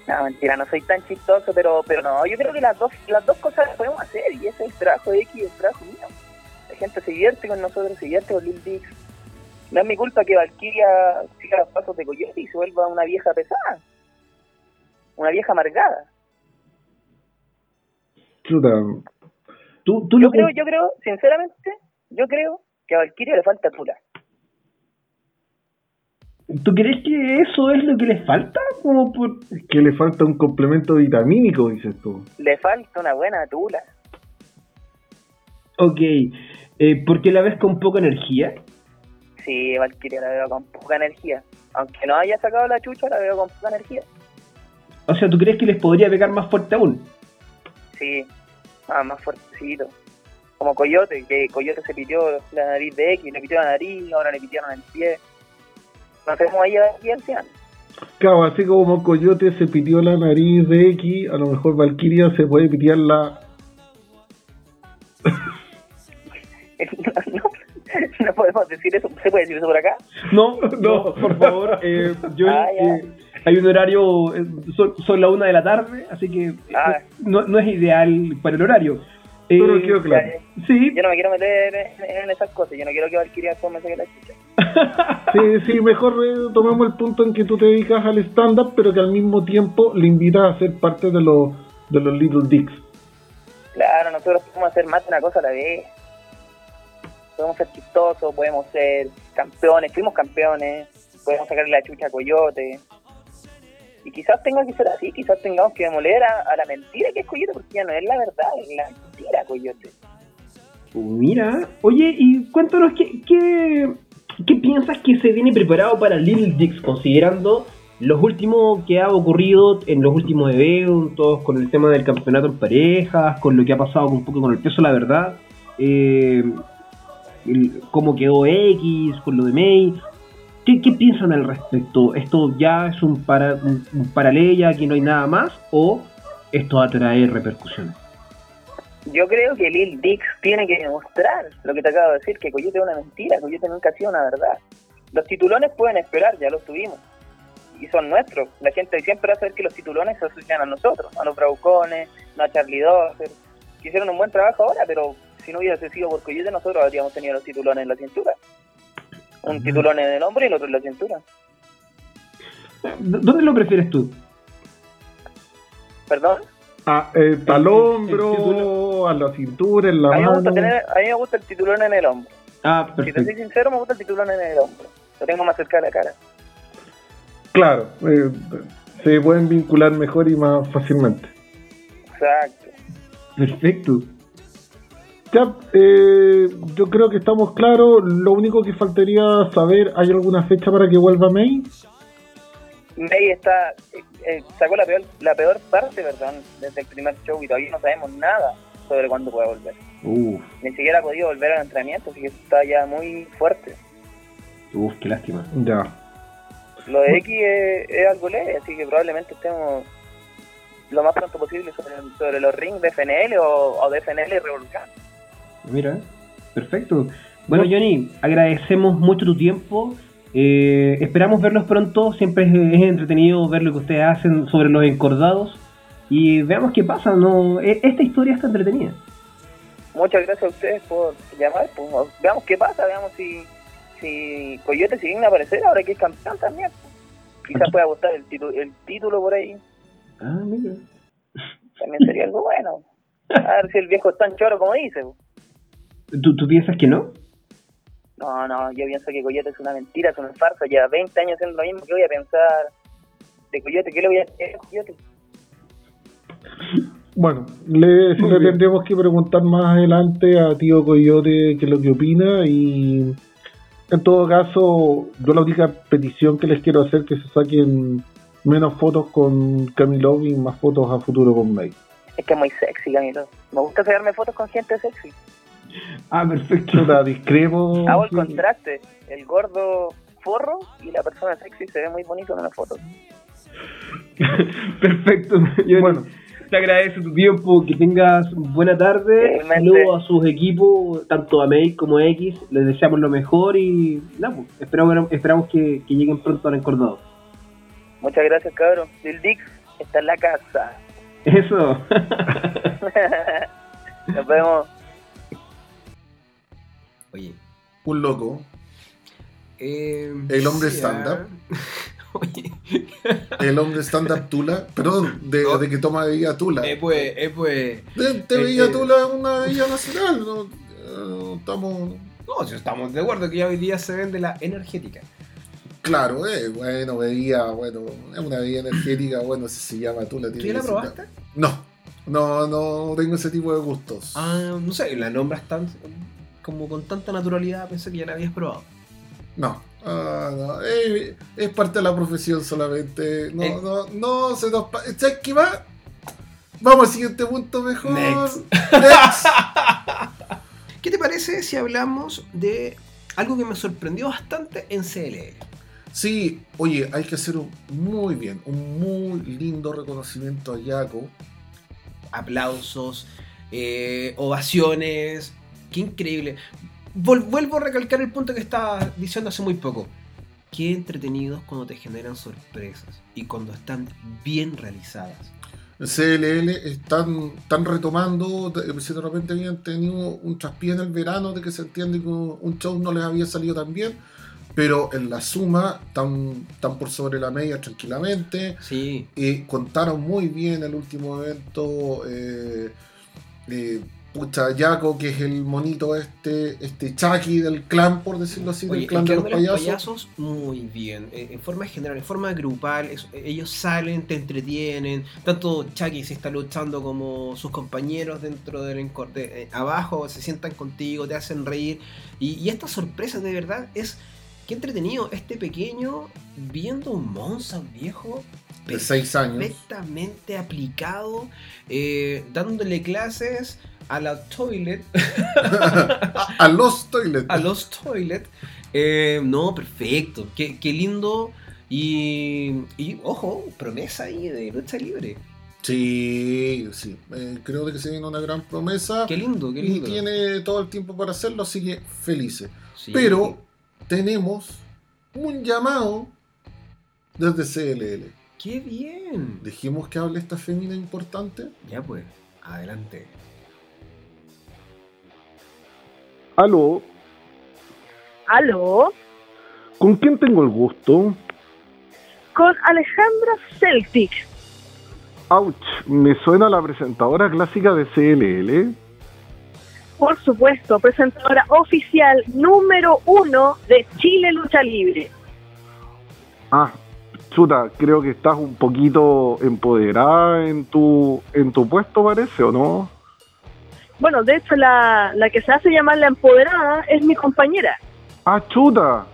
No, mentira, no soy tan chistoso, pero pero no, yo creo que las dos las dos cosas las podemos hacer y ese es el trabajo de X y el trabajo mío. La gente se divierte con nosotros, se divierte con Lil Dix. No es mi culpa que Valkyria siga los pasos de Coyote y se vuelva una vieja pesada. Una vieja amargada. Chuta, Tú, tú Yo lo creo, que- yo creo, sinceramente, yo creo que a Valkyria le falta tula. ¿Tú crees que eso es lo que les falta? Como por... que le falta un complemento vitamínico, dices tú. Le falta una buena tula. Ok, eh, porque la ves con poca energía. Sí, Valkyria la veo con poca energía. Aunque no haya sacado la chucha, la veo con poca energía. O sea, ¿tú crees que les podría pegar más fuerte aún? Sí, ah, más fuertecito. Como Coyote, que Coyote se pitió la nariz de X, le pitió la nariz, ahora le pitieron el pie. No sé cómo ahí aquí al final. Claro, así como Coyote se pitió la nariz de X, a lo mejor Valkyria se puede pitear la. [LAUGHS] no, no podemos decir eso. ¿Se puede decir eso por acá? No, no, por favor. eh, yo, Ah, eh, hay un horario, eh, son, son la una de la tarde, así que eh, Ah. no, no es ideal para el horario. Eh, Pero quedó claro. Ya, Sí, Yo no me quiero meter en, en esas cosas. Yo no quiero que Valkyria después me saque la chucha. [LAUGHS] Sí, sí, mejor eh, tomemos el punto en que tú te dedicas al stand-up, pero que al mismo tiempo le invitas a ser parte de los, de los Little Dicks. Claro, nosotros podemos hacer más de una cosa a la vez. Podemos ser chistosos, podemos ser campeones, fuimos campeones, podemos sacarle la chucha a Coyote. Y quizás tenga que ser así, quizás tengamos que demoler a, a la mentira que es Coyote, porque ya no es la verdad, es la mentira Coyote. Mira, oye, y cuéntanos, ¿qué, qué, qué piensas que se viene preparado para Little Dix, considerando los últimos que ha ocurrido en los últimos eventos, con el tema del campeonato en parejas, con lo que ha pasado un poco con el peso, la verdad, eh, el- cómo quedó X, con lo de May? ¿Qué, qué piensan al respecto? ¿Esto ya es un, para, un, un paralelo, que no hay nada más? ¿O esto va a traer repercusiones? Yo creo que Lil Dix tiene que demostrar lo que te acabo de decir, que Coyote es una mentira, Coyote nunca ha sido una verdad. Los titulones pueden esperar, ya los tuvimos. Y son nuestros. La gente siempre va a saber que los titulones se asocian a nosotros, a los Braucones, no a Charlie Dozer, que hicieron un buen trabajo ahora, pero si no hubiese sido por Coyote, nosotros habríamos tenido los titulones en la cintura. Un titulón en el hombro y el otro en la cintura. ¿Dó- ¿Dónde lo prefieres tú? ¿Perdón? Ah, eh, al hombro, a la cintura, en la A mí, me mano. gusta tener, a mí me gusta el titulón en el hombro. Ah, Si te soy sincero, me gusta el titulón en el hombro. Lo tengo más cerca de la cara. Claro, eh, se pueden vincular mejor y más fácilmente. Exacto. Perfecto. Ya, eh, yo creo que estamos claros. Lo único que faltaría saber, ¿hay alguna fecha para que vuelva May? May está eh, sacó la peor la peor parte, perdón, desde el primer show y todavía no sabemos nada sobre cuándo puede volver. Uf, Ni siquiera ha podido volver al entrenamiento, así que está ya muy fuerte. uf, qué lástima. Ya. Lo de X es, es algo leve, así que probablemente estemos lo más pronto posible sobre, sobre los rings de FNL o, o de FNL Revolución. Mira, perfecto. Bueno, Johnny, agradecemos mucho tu tiempo. Eh, esperamos verlos pronto. Siempre es, es entretenido ver lo que ustedes hacen sobre los encordados. Y veamos qué pasa. No, E- esta historia está entretenida. Muchas gracias a ustedes por llamar. Pues, veamos qué pasa, veamos si, si Coyote se viene a aparecer ahora que es campeón también. Quizás pueda gustar el, titu- el título por ahí. Ah, mira. También sería algo bueno. A ver si el viejo es tan choro como dice. pues. ¿Tú, tú piensas que no? No, no, yo pienso que Coyote es una mentira, es una farsa. Lleva 20 años haciendo lo mismo. ¿Qué voy a pensar de Coyote? ¿Qué le voy a decir a Coyote? Bueno, le, le tendremos que preguntar más adelante a tío Coyote qué es lo que opina y en todo caso, yo la única petición que les quiero hacer es que se saquen menos fotos con Camilo y más fotos a futuro con May. Es que es muy sexy, Camilo. Me gusta sacarme fotos con gente sexy. [LAUGHS] Ah, perfecto. Chuta, discrepo. Hago el contraste. El gordo forro y la persona sexy se ve muy bonito en una foto. [LAUGHS] Perfecto. Yo Bueno. te agradezco tu tiempo, que tengas buena tarde. Saludos a sus equipos, tanto a May como a X. Les deseamos lo mejor y nada, pues, esperamos, esperamos que, que lleguen pronto al encordado. Muchas gracias, cabrón. Lil Dix está en la casa. Eso. [LAUGHS] Nos vemos. Oye. Un loco. eh, El hombre stand-up. [LAUGHS] Oye. El hombre stand-up Tula. Perdón, de, No. de que toma bebida Tula. Eh, pues, eh, pues. De, de eh, bebida. Tula es una bebida nacional. No, Eh, no estamos. No, si estamos de acuerdo que ya hoy día se vende la energética. Claro, eh, bueno, bebida, bueno, es una bebida energética, bueno, si se llama Tula. ¿Tú la probaste? No, no, no tengo ese tipo de gustos. Ah, no sé, la nombras tan como con tanta naturalidad, pensé que ya la habías probado. No, ah, no, eh, es parte de la profesión solamente. No, Eh. no, no se nos. pa- ¿Sabes qué va? Vamos al siguiente punto mejor. Next. Next. [LAUGHS] ¿Qué te parece si hablamos de algo que me sorprendió bastante en CLL? Sí, oye, hay que hacer un muy bien, un muy lindo reconocimiento a Yaco. Aplausos, eh, ovaciones, qué increíble. Vol- vuelvo a recalcar el punto que estaba diciendo hace muy poco. Qué entretenidos cuando te generan sorpresas y cuando están bien realizadas. CLL están, están retomando, de- si de repente habían tenido un traspié en el verano de que se entiende que un show no les había salido tan bien, pero en la suma están, están por sobre la media tranquilamente. Sí, Y contaron muy bien el último evento. Eh, eh, pucha, Yaco, que es el monito este, este Chucky del clan, por decirlo así, Oye, del clan de los de los payasos. payasos, muy bien. Eh, En forma general, en forma grupal, es- ellos salen, te entretienen. Tanto Chucky se está luchando como sus compañeros dentro del encor- de- eh, abajo, se sientan contigo, te hacen reír. Y, y esta sorpresa de verdad es que entretenido. Este pequeño viendo un monstruo viejo De seis años. perfectamente aplicado, eh, dándole clases a la toilet a, [LAUGHS] a los toilets. a los toilet. Eh, no, perfecto. Qué, qué lindo. Y, y, ojo, promesa ahí de lucha libre. Sí, sí. Eh, creo que se viene una gran promesa. Qué lindo, qué y lindo. tiene todo el tiempo para hacerlo, así que felices. Sí. Pero tenemos un llamado desde CLL. Qué bien. Dijimos que hable esta femina importante. Ya pues, adelante. Aló, ¿Aló? ¿con quién tengo el gusto? Con Alejandra Celtic. Ouch, me suena la presentadora clásica de CLL. Por supuesto, presentadora oficial número uno de Chile Lucha Libre. Ah, chuta, creo que estás un poquito empoderada en tu, en tu puesto, parece, ¿o no? Bueno, de hecho, la, la que se hace llamar la empoderada es mi compañera. Ah, chuta.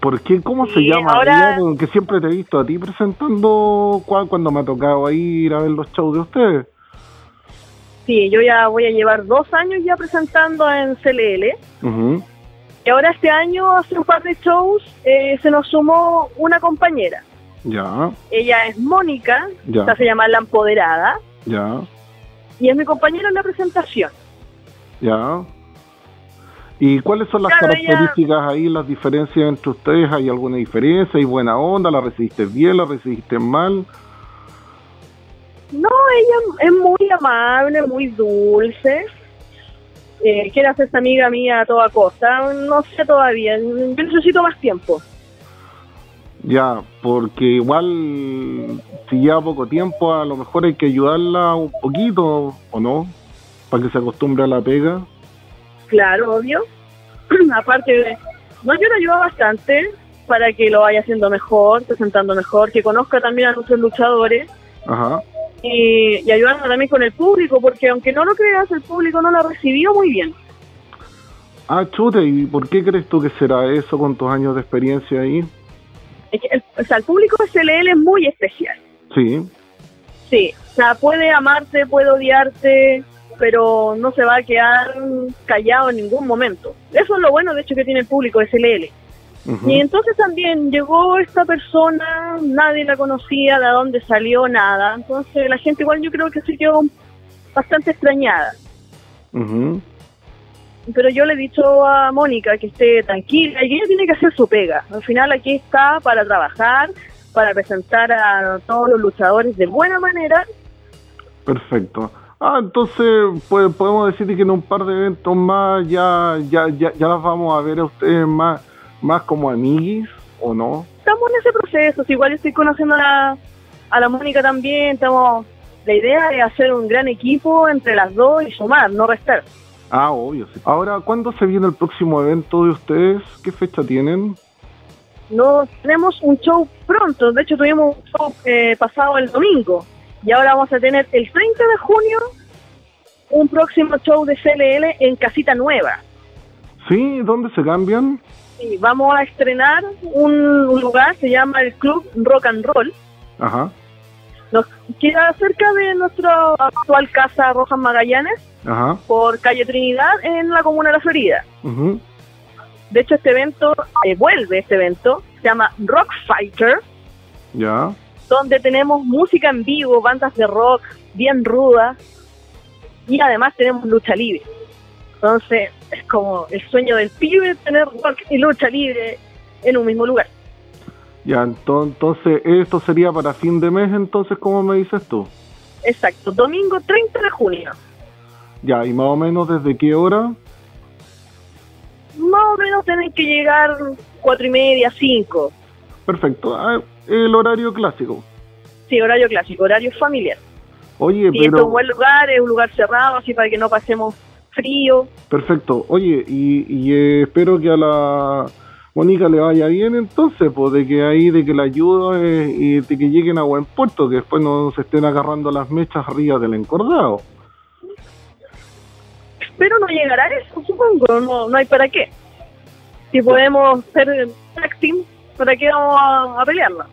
¿Por qué? ¿Cómo se llama? ahora- ella? Que siempre te he visto a ti presentando cua- cuando me ha tocado ir a ver los shows de ustedes. Sí, yo ya voy a llevar dos años ya presentando en CLL. Ujú, Y ahora este año, hace un par de shows, eh, se nos sumó una compañera. Ya, Ella es Mónica, ya, se hace llamar la empoderada, ya, y es mi compañera en la presentación. Ya. ¿Y cuáles son las Claro, ella- características ahí, las diferencias entre ustedes? ¿Hay alguna diferencia? ¿Hay buena onda? ¿La recibiste bien? ¿La recibiste mal? No, ella es muy amable, muy dulce. Eh, quiere hacerse amiga mía a toda costa. No sé todavía. Yo necesito más tiempo. Ya, porque igual si lleva poco tiempo, a lo mejor hay que ayudarla un poquito, ¿o no? Para que se acostumbre a la pega. Claro, obvio. [CLEARS THROAT] Aparte, de- no, yo la ayudo bastante para que lo vaya haciendo mejor, presentando mejor, que conozca también a nuestros luchadores. Ajá. y, y ayudando también con el público, porque aunque no lo creas, el público no lo recibió muy bien. Ah, chute, ¿y por qué crees tú que será eso con tus años de experiencia ahí? Es que el, o sea, el público CLL es muy especial. Sí, Sí, o sea, puede amarte, puede odiarte, pero no se va a quedar callado en ningún momento. Eso es lo bueno, de hecho, que tiene el público de CLL. ujú, Y entonces también llegó esta persona, nadie la conocía, de dónde salió, nada. Entonces la gente igual yo creo que se quedó bastante extrañada. Pero yo le he dicho a Mónica que esté tranquila y que ella tiene que hacer su pega. Al final aquí está para trabajar, para presentar a todos los luchadores de buena manera. Perfecto. Ah, entonces pues, podemos decir que en un par de eventos más ya, ya, ya, ya las vamos a ver a ustedes más, más como amiguis, ¿o no? Estamos en ese proceso, si igual estoy conociendo a la, a la Mónica también, estamos... La idea es hacer un gran equipo entre las dos y sumar, no restar. Ah, obvio, sí. Ahora, ¿cuándo se viene el próximo evento de ustedes? ¿Qué fecha tienen? No tenemos un show pronto, de hecho tuvimos un show eh, pasado el domingo y ahora vamos a tener el 30 de junio un próximo show de CLL en Casita Nueva. ¿Sí? ¿Dónde se cambian? Y vamos a estrenar un, un lugar, se llama el Club Rock and Roll, Ajá, nos queda cerca de nuestra actual casa Rojas Magallanes, ajá. por calle Trinidad, en la comuna de La Florida. ujú. De hecho, este evento, eh, vuelve este evento, se llama Rock Fighter, Ya. Donde tenemos música en vivo, bandas de rock bien rudas y además tenemos lucha libre. Entonces es como el sueño del pibe tener rock y lucha libre en un mismo lugar. Ya, ento- entonces, esto sería para fin de mes, entonces, como me dices tú? Exacto, domingo 30 de junio. Ya, y más o menos desde qué hora? Más o menos tienen que llegar cuatro y media, cinco. Perfecto, ah, el horario clásico. Sí, horario clásico, horario familiar. Oye, Y esto es pero... un buen lugar, es un lugar cerrado, así para que no pasemos frío. Perfecto. Oye, y, y, espero que a la Mónica le vaya bien entonces, pues de que ahí, de que la ayuda y de que lleguen a buen puerto, que después no se estén agarrando las mechas arriba del encordado. Pero no llegará eso, supongo, no, no hay para qué. Si podemos ser tag team, ¿para qué vamos a, a pelearla?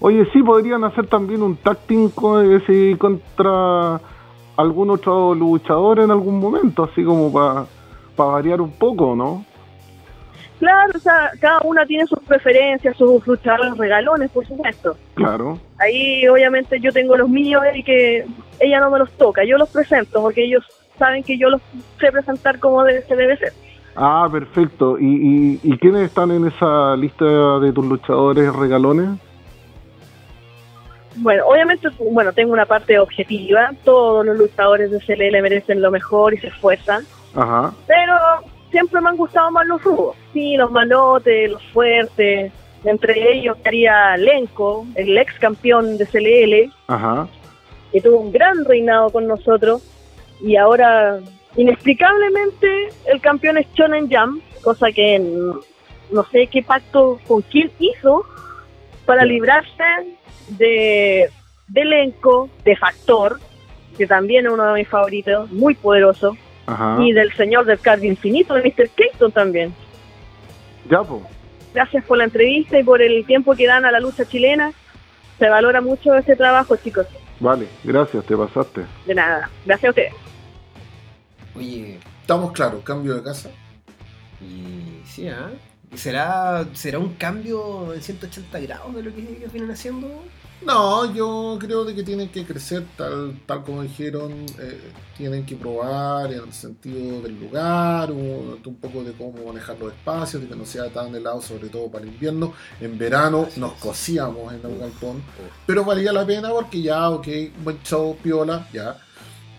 Oye, sí, podrían hacer también un tag team contra algún otro luchador en algún momento, así como para variar un poco, ¿no? Claro, o sea, cada una tiene sus preferencias, sus luchadores regalones, por supuesto. Claro. Ahí obviamente yo tengo los míos y que ella no me los toca, yo los presento porque ellos saben que yo los sé presentar como de- se debe ser. Ah, perfecto. ¿Y, y, y quiénes están en esa lista de tus luchadores regalones? Bueno, obviamente, bueno, tengo una parte objetiva, todos los luchadores de CLL merecen lo mejor y se esfuerzan, Ajá. pero siempre me han gustado más los rudos, sí, los malotes, los fuertes, entre ellos estaría Lenko, el ex campeón de CLL, Ajá. que tuvo un gran reinado con nosotros y ahora inexplicablemente el campeón es Shonen Jam, cosa que no sé qué pacto con quién hizo para librarse de, de elenco, de Factor, que también es uno de mis favoritos, muy poderoso, Ajá. y del señor del card infinito de Mr. Clayton también. Ya, pues. Gracias por la entrevista y por el tiempo que dan a la lucha chilena. Se valora mucho ese trabajo, chicos. Vale, gracias, te pasaste. De nada. Gracias a ustedes. Oye, Estamos claros, cambio de casa. y sí, ¿ah? ¿Y ¿Será, ¿Será un cambio en 180 grados de lo que ellos vienen haciendo? No, yo creo de que tienen que crecer tal, tal como dijeron, eh, tienen que probar en el sentido del lugar, un, un poco de cómo manejar los espacios, de que no sea tan helado, sobre todo para el invierno. En verano Así nos es. cosíamos en el galpón, pero valía la pena porque ya, ok, buen show, piola, ya.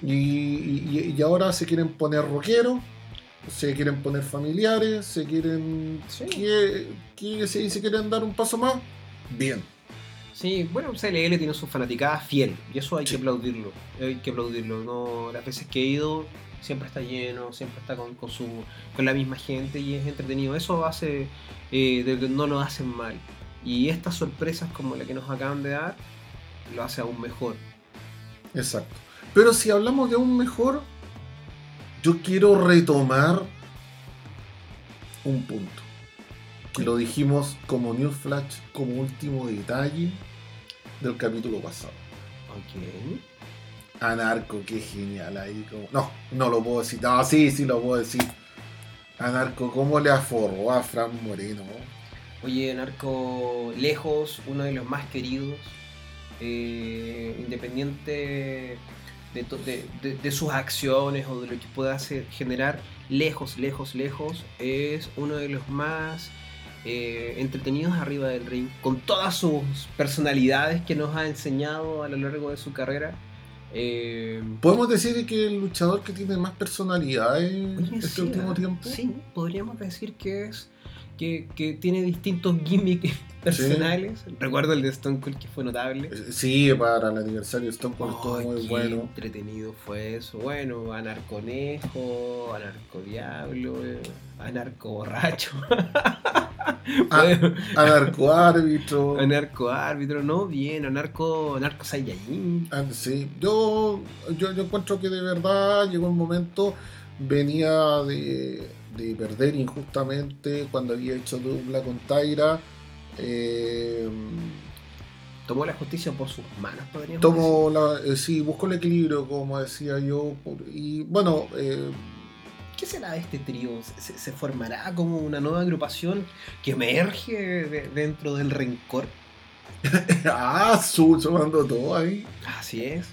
Y, y- y ahora se quieren poner rockeros, se quieren poner familiares, se quieren. Sí. que, que- si se quieren dar un paso más, bien. Sí, bueno, CLL tiene su fanaticada fiel y eso hay Sí. que aplaudirlo. Hay que aplaudirlo. No, las veces que he ido siempre está lleno, siempre está con, con su con la misma gente y es entretenido. Eso hace eh, de que no lo hacen mal. Y estas sorpresas como la que nos acaban de dar lo hace aún mejor. Exacto. Pero si hablamos de un mejor, yo quiero retomar un punto. Que lo dijimos como News Flash, como último detalle del capítulo pasado. Ok. Anarco, qué genial ahí. Como... No, no lo puedo decir. No, sí, sí lo puedo decir. Anarco, ¿cómo le aforró a Fran Moreno? Oye, Narco lejos, uno de los más queridos, eh, independiente de, sus acciones o de lo que pueda hacer, generar, lejos, lejos, lejos, es uno de los más eh, entretenidos arriba del ring, con todas sus personalidades que nos ha enseñado a lo largo de su carrera. Eh, ¿Podemos decir que el luchador que tiene más personalidad en este sí, último ¿ah? tiempo? Sí, podríamos decir que es que, que tiene distintos gimmicks [LAUGHS] personales. Recuerdo el de Stone Cold que fue notable. Eh, Sí, para el aniversario de Stone Cold estuvo Ay, muy qué bueno. entretenido fue eso. Bueno, Anarconejo, Anarcodiablo, eh, Anarco Borracho. [LAUGHS] Ah, Bueno, Anarco árbitro. [LAUGHS] Anarco Árbitro, no, bien, Anarco, Anarco Saiyajin. Ah, Sí, yo, yo, yo encuentro que de verdad llegó un momento, venía de, de perder injustamente cuando había hecho dupla con Taira. eh, Tomó la justicia por sus manos, podríamos tomo la, eh, sí, busco el equilibrio, como decía yo, y bueno, eh. ¿Qué será de este trío? ¿Se, se formará como una nueva agrupación que emerge de- dentro del rencor? [LAUGHS] ah, su, sumando todo ahí. Así es.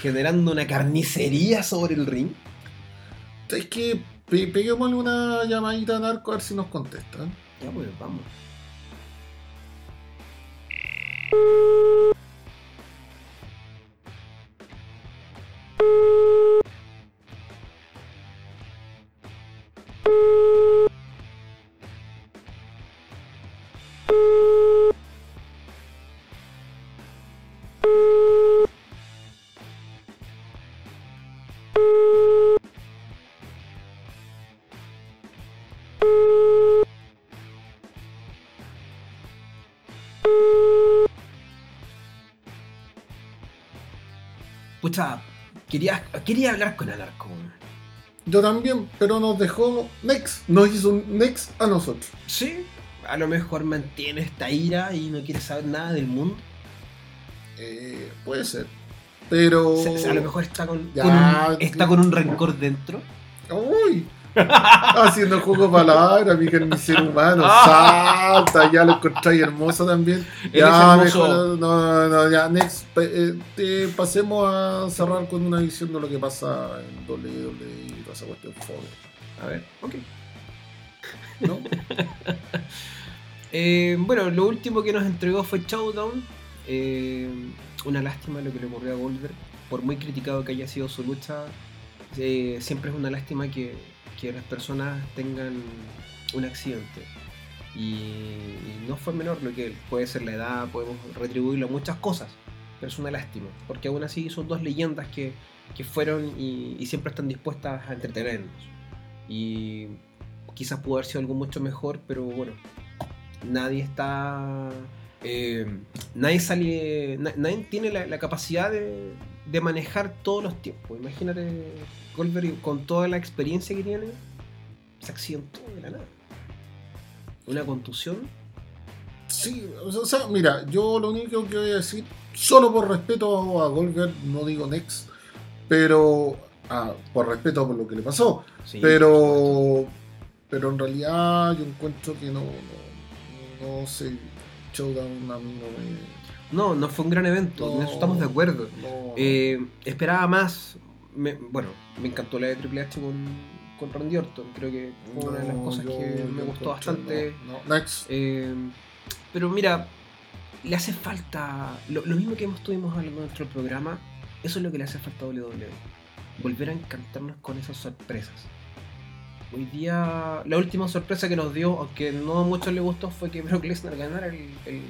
Generando una carnicería sobre el ring. Es que peguémosle una llamadita a Narco a ver si nos contestan. Ya pues, vamos. Pucha, quería, quería hablar con Anarco. Yo también, pero nos dejó Next, nos hizo un Next a nosotros. Sí, a lo mejor mantiene esta ira y no quiere saber nada del mundo. Eh, puede ser. Pero. A lo mejor está con, Ya, con un, está con un rencor dentro. Haciendo juego de palabras, mi carnicero humano. Salta, ya lo encontráis hermoso también. Ya, hermoso. mejor, no, no, ya, next. eh, pasemos a cerrar con una visión de lo que pasa en WWE y toda esa cuestión. A ver, ok. ¿No? [LAUGHS] Eh, bueno, lo último que nos entregó fue Showdown. Eh, una lástima lo que le ocurrió a Goldberg. Por muy criticado que haya sido su lucha, siempre es una lástima que, que las personas tengan un accidente. Y, no fue menor lo que. Puede ser la edad, podemos retribuirlo a muchas cosas. Pero es una lástima. Porque aún así son dos leyendas que, que fueron y, siempre están dispuestas a entretenernos. Y quizás pudo haber sido algo mucho mejor, pero bueno, nadie está. eh, nadie sale. na- nadie tiene la, la capacidad de, de manejar todos los tiempos. Imagínate, Goldberg con toda la experiencia que tiene, se accidentó de la nada. Una contusión. Sí, o sea, mira, yo lo único que voy a decir, solo por respeto a Goldberg, no digo next, pero ah, por respeto por lo que le pasó. Sí, pero pero en realidad yo encuentro que no no, no sé Showdown a mí no me No, no fue un gran evento, en eso estamos de acuerdo. no, Eh, esperaba más. Me- bueno, me encantó la de Triple H con, con Randy Orton. Creo que fue una de las cosas yo- que me gustó bastante. no, no. next Eh, pero mira, le hace falta. Lo, lo mismo que hemos estuvimos hablando en nuestro programa, eso es lo que le hace falta a WWE. Volver a encantarnos con esas sorpresas. Hoy día, la última sorpresa que nos dio, aunque no a muchos le gustó, fue que Brock Lesnar ganara el, el-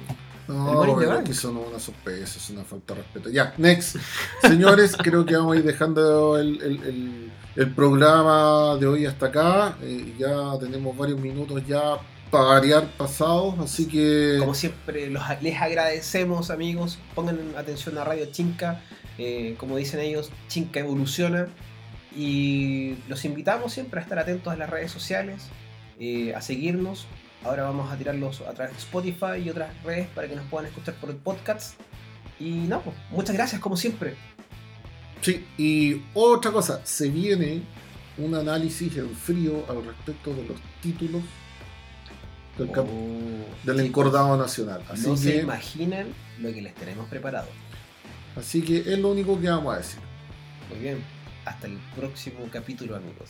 No, Bank. que no es una sorpresa, es una falta de respeto. Ya, next. [LAUGHS] Señores, creo que vamos a ir dejando el, el- el- el programa de hoy hasta acá. Eh, ya tenemos varios minutos ya para variar pasados, así que... Como siempre, los, les agradecemos, amigos. Pongan atención a Radio Chinca. Eh, como dicen ellos, Chinca evoluciona. Y los invitamos siempre a estar atentos a las redes sociales, eh, a seguirnos. Ahora vamos a tirarlos a través de Spotify y otras redes para que nos puedan escuchar por el podcast. Y no, pues, muchas gracias como siempre. Sí, y otra cosa, se viene un análisis en frío al respecto de los títulos del, Oh, del encordado nacional. Así no se que, imaginan lo que les tenemos preparado. así que es lo único que vamos a decir. Muy bien. Hasta el próximo capítulo, amigos.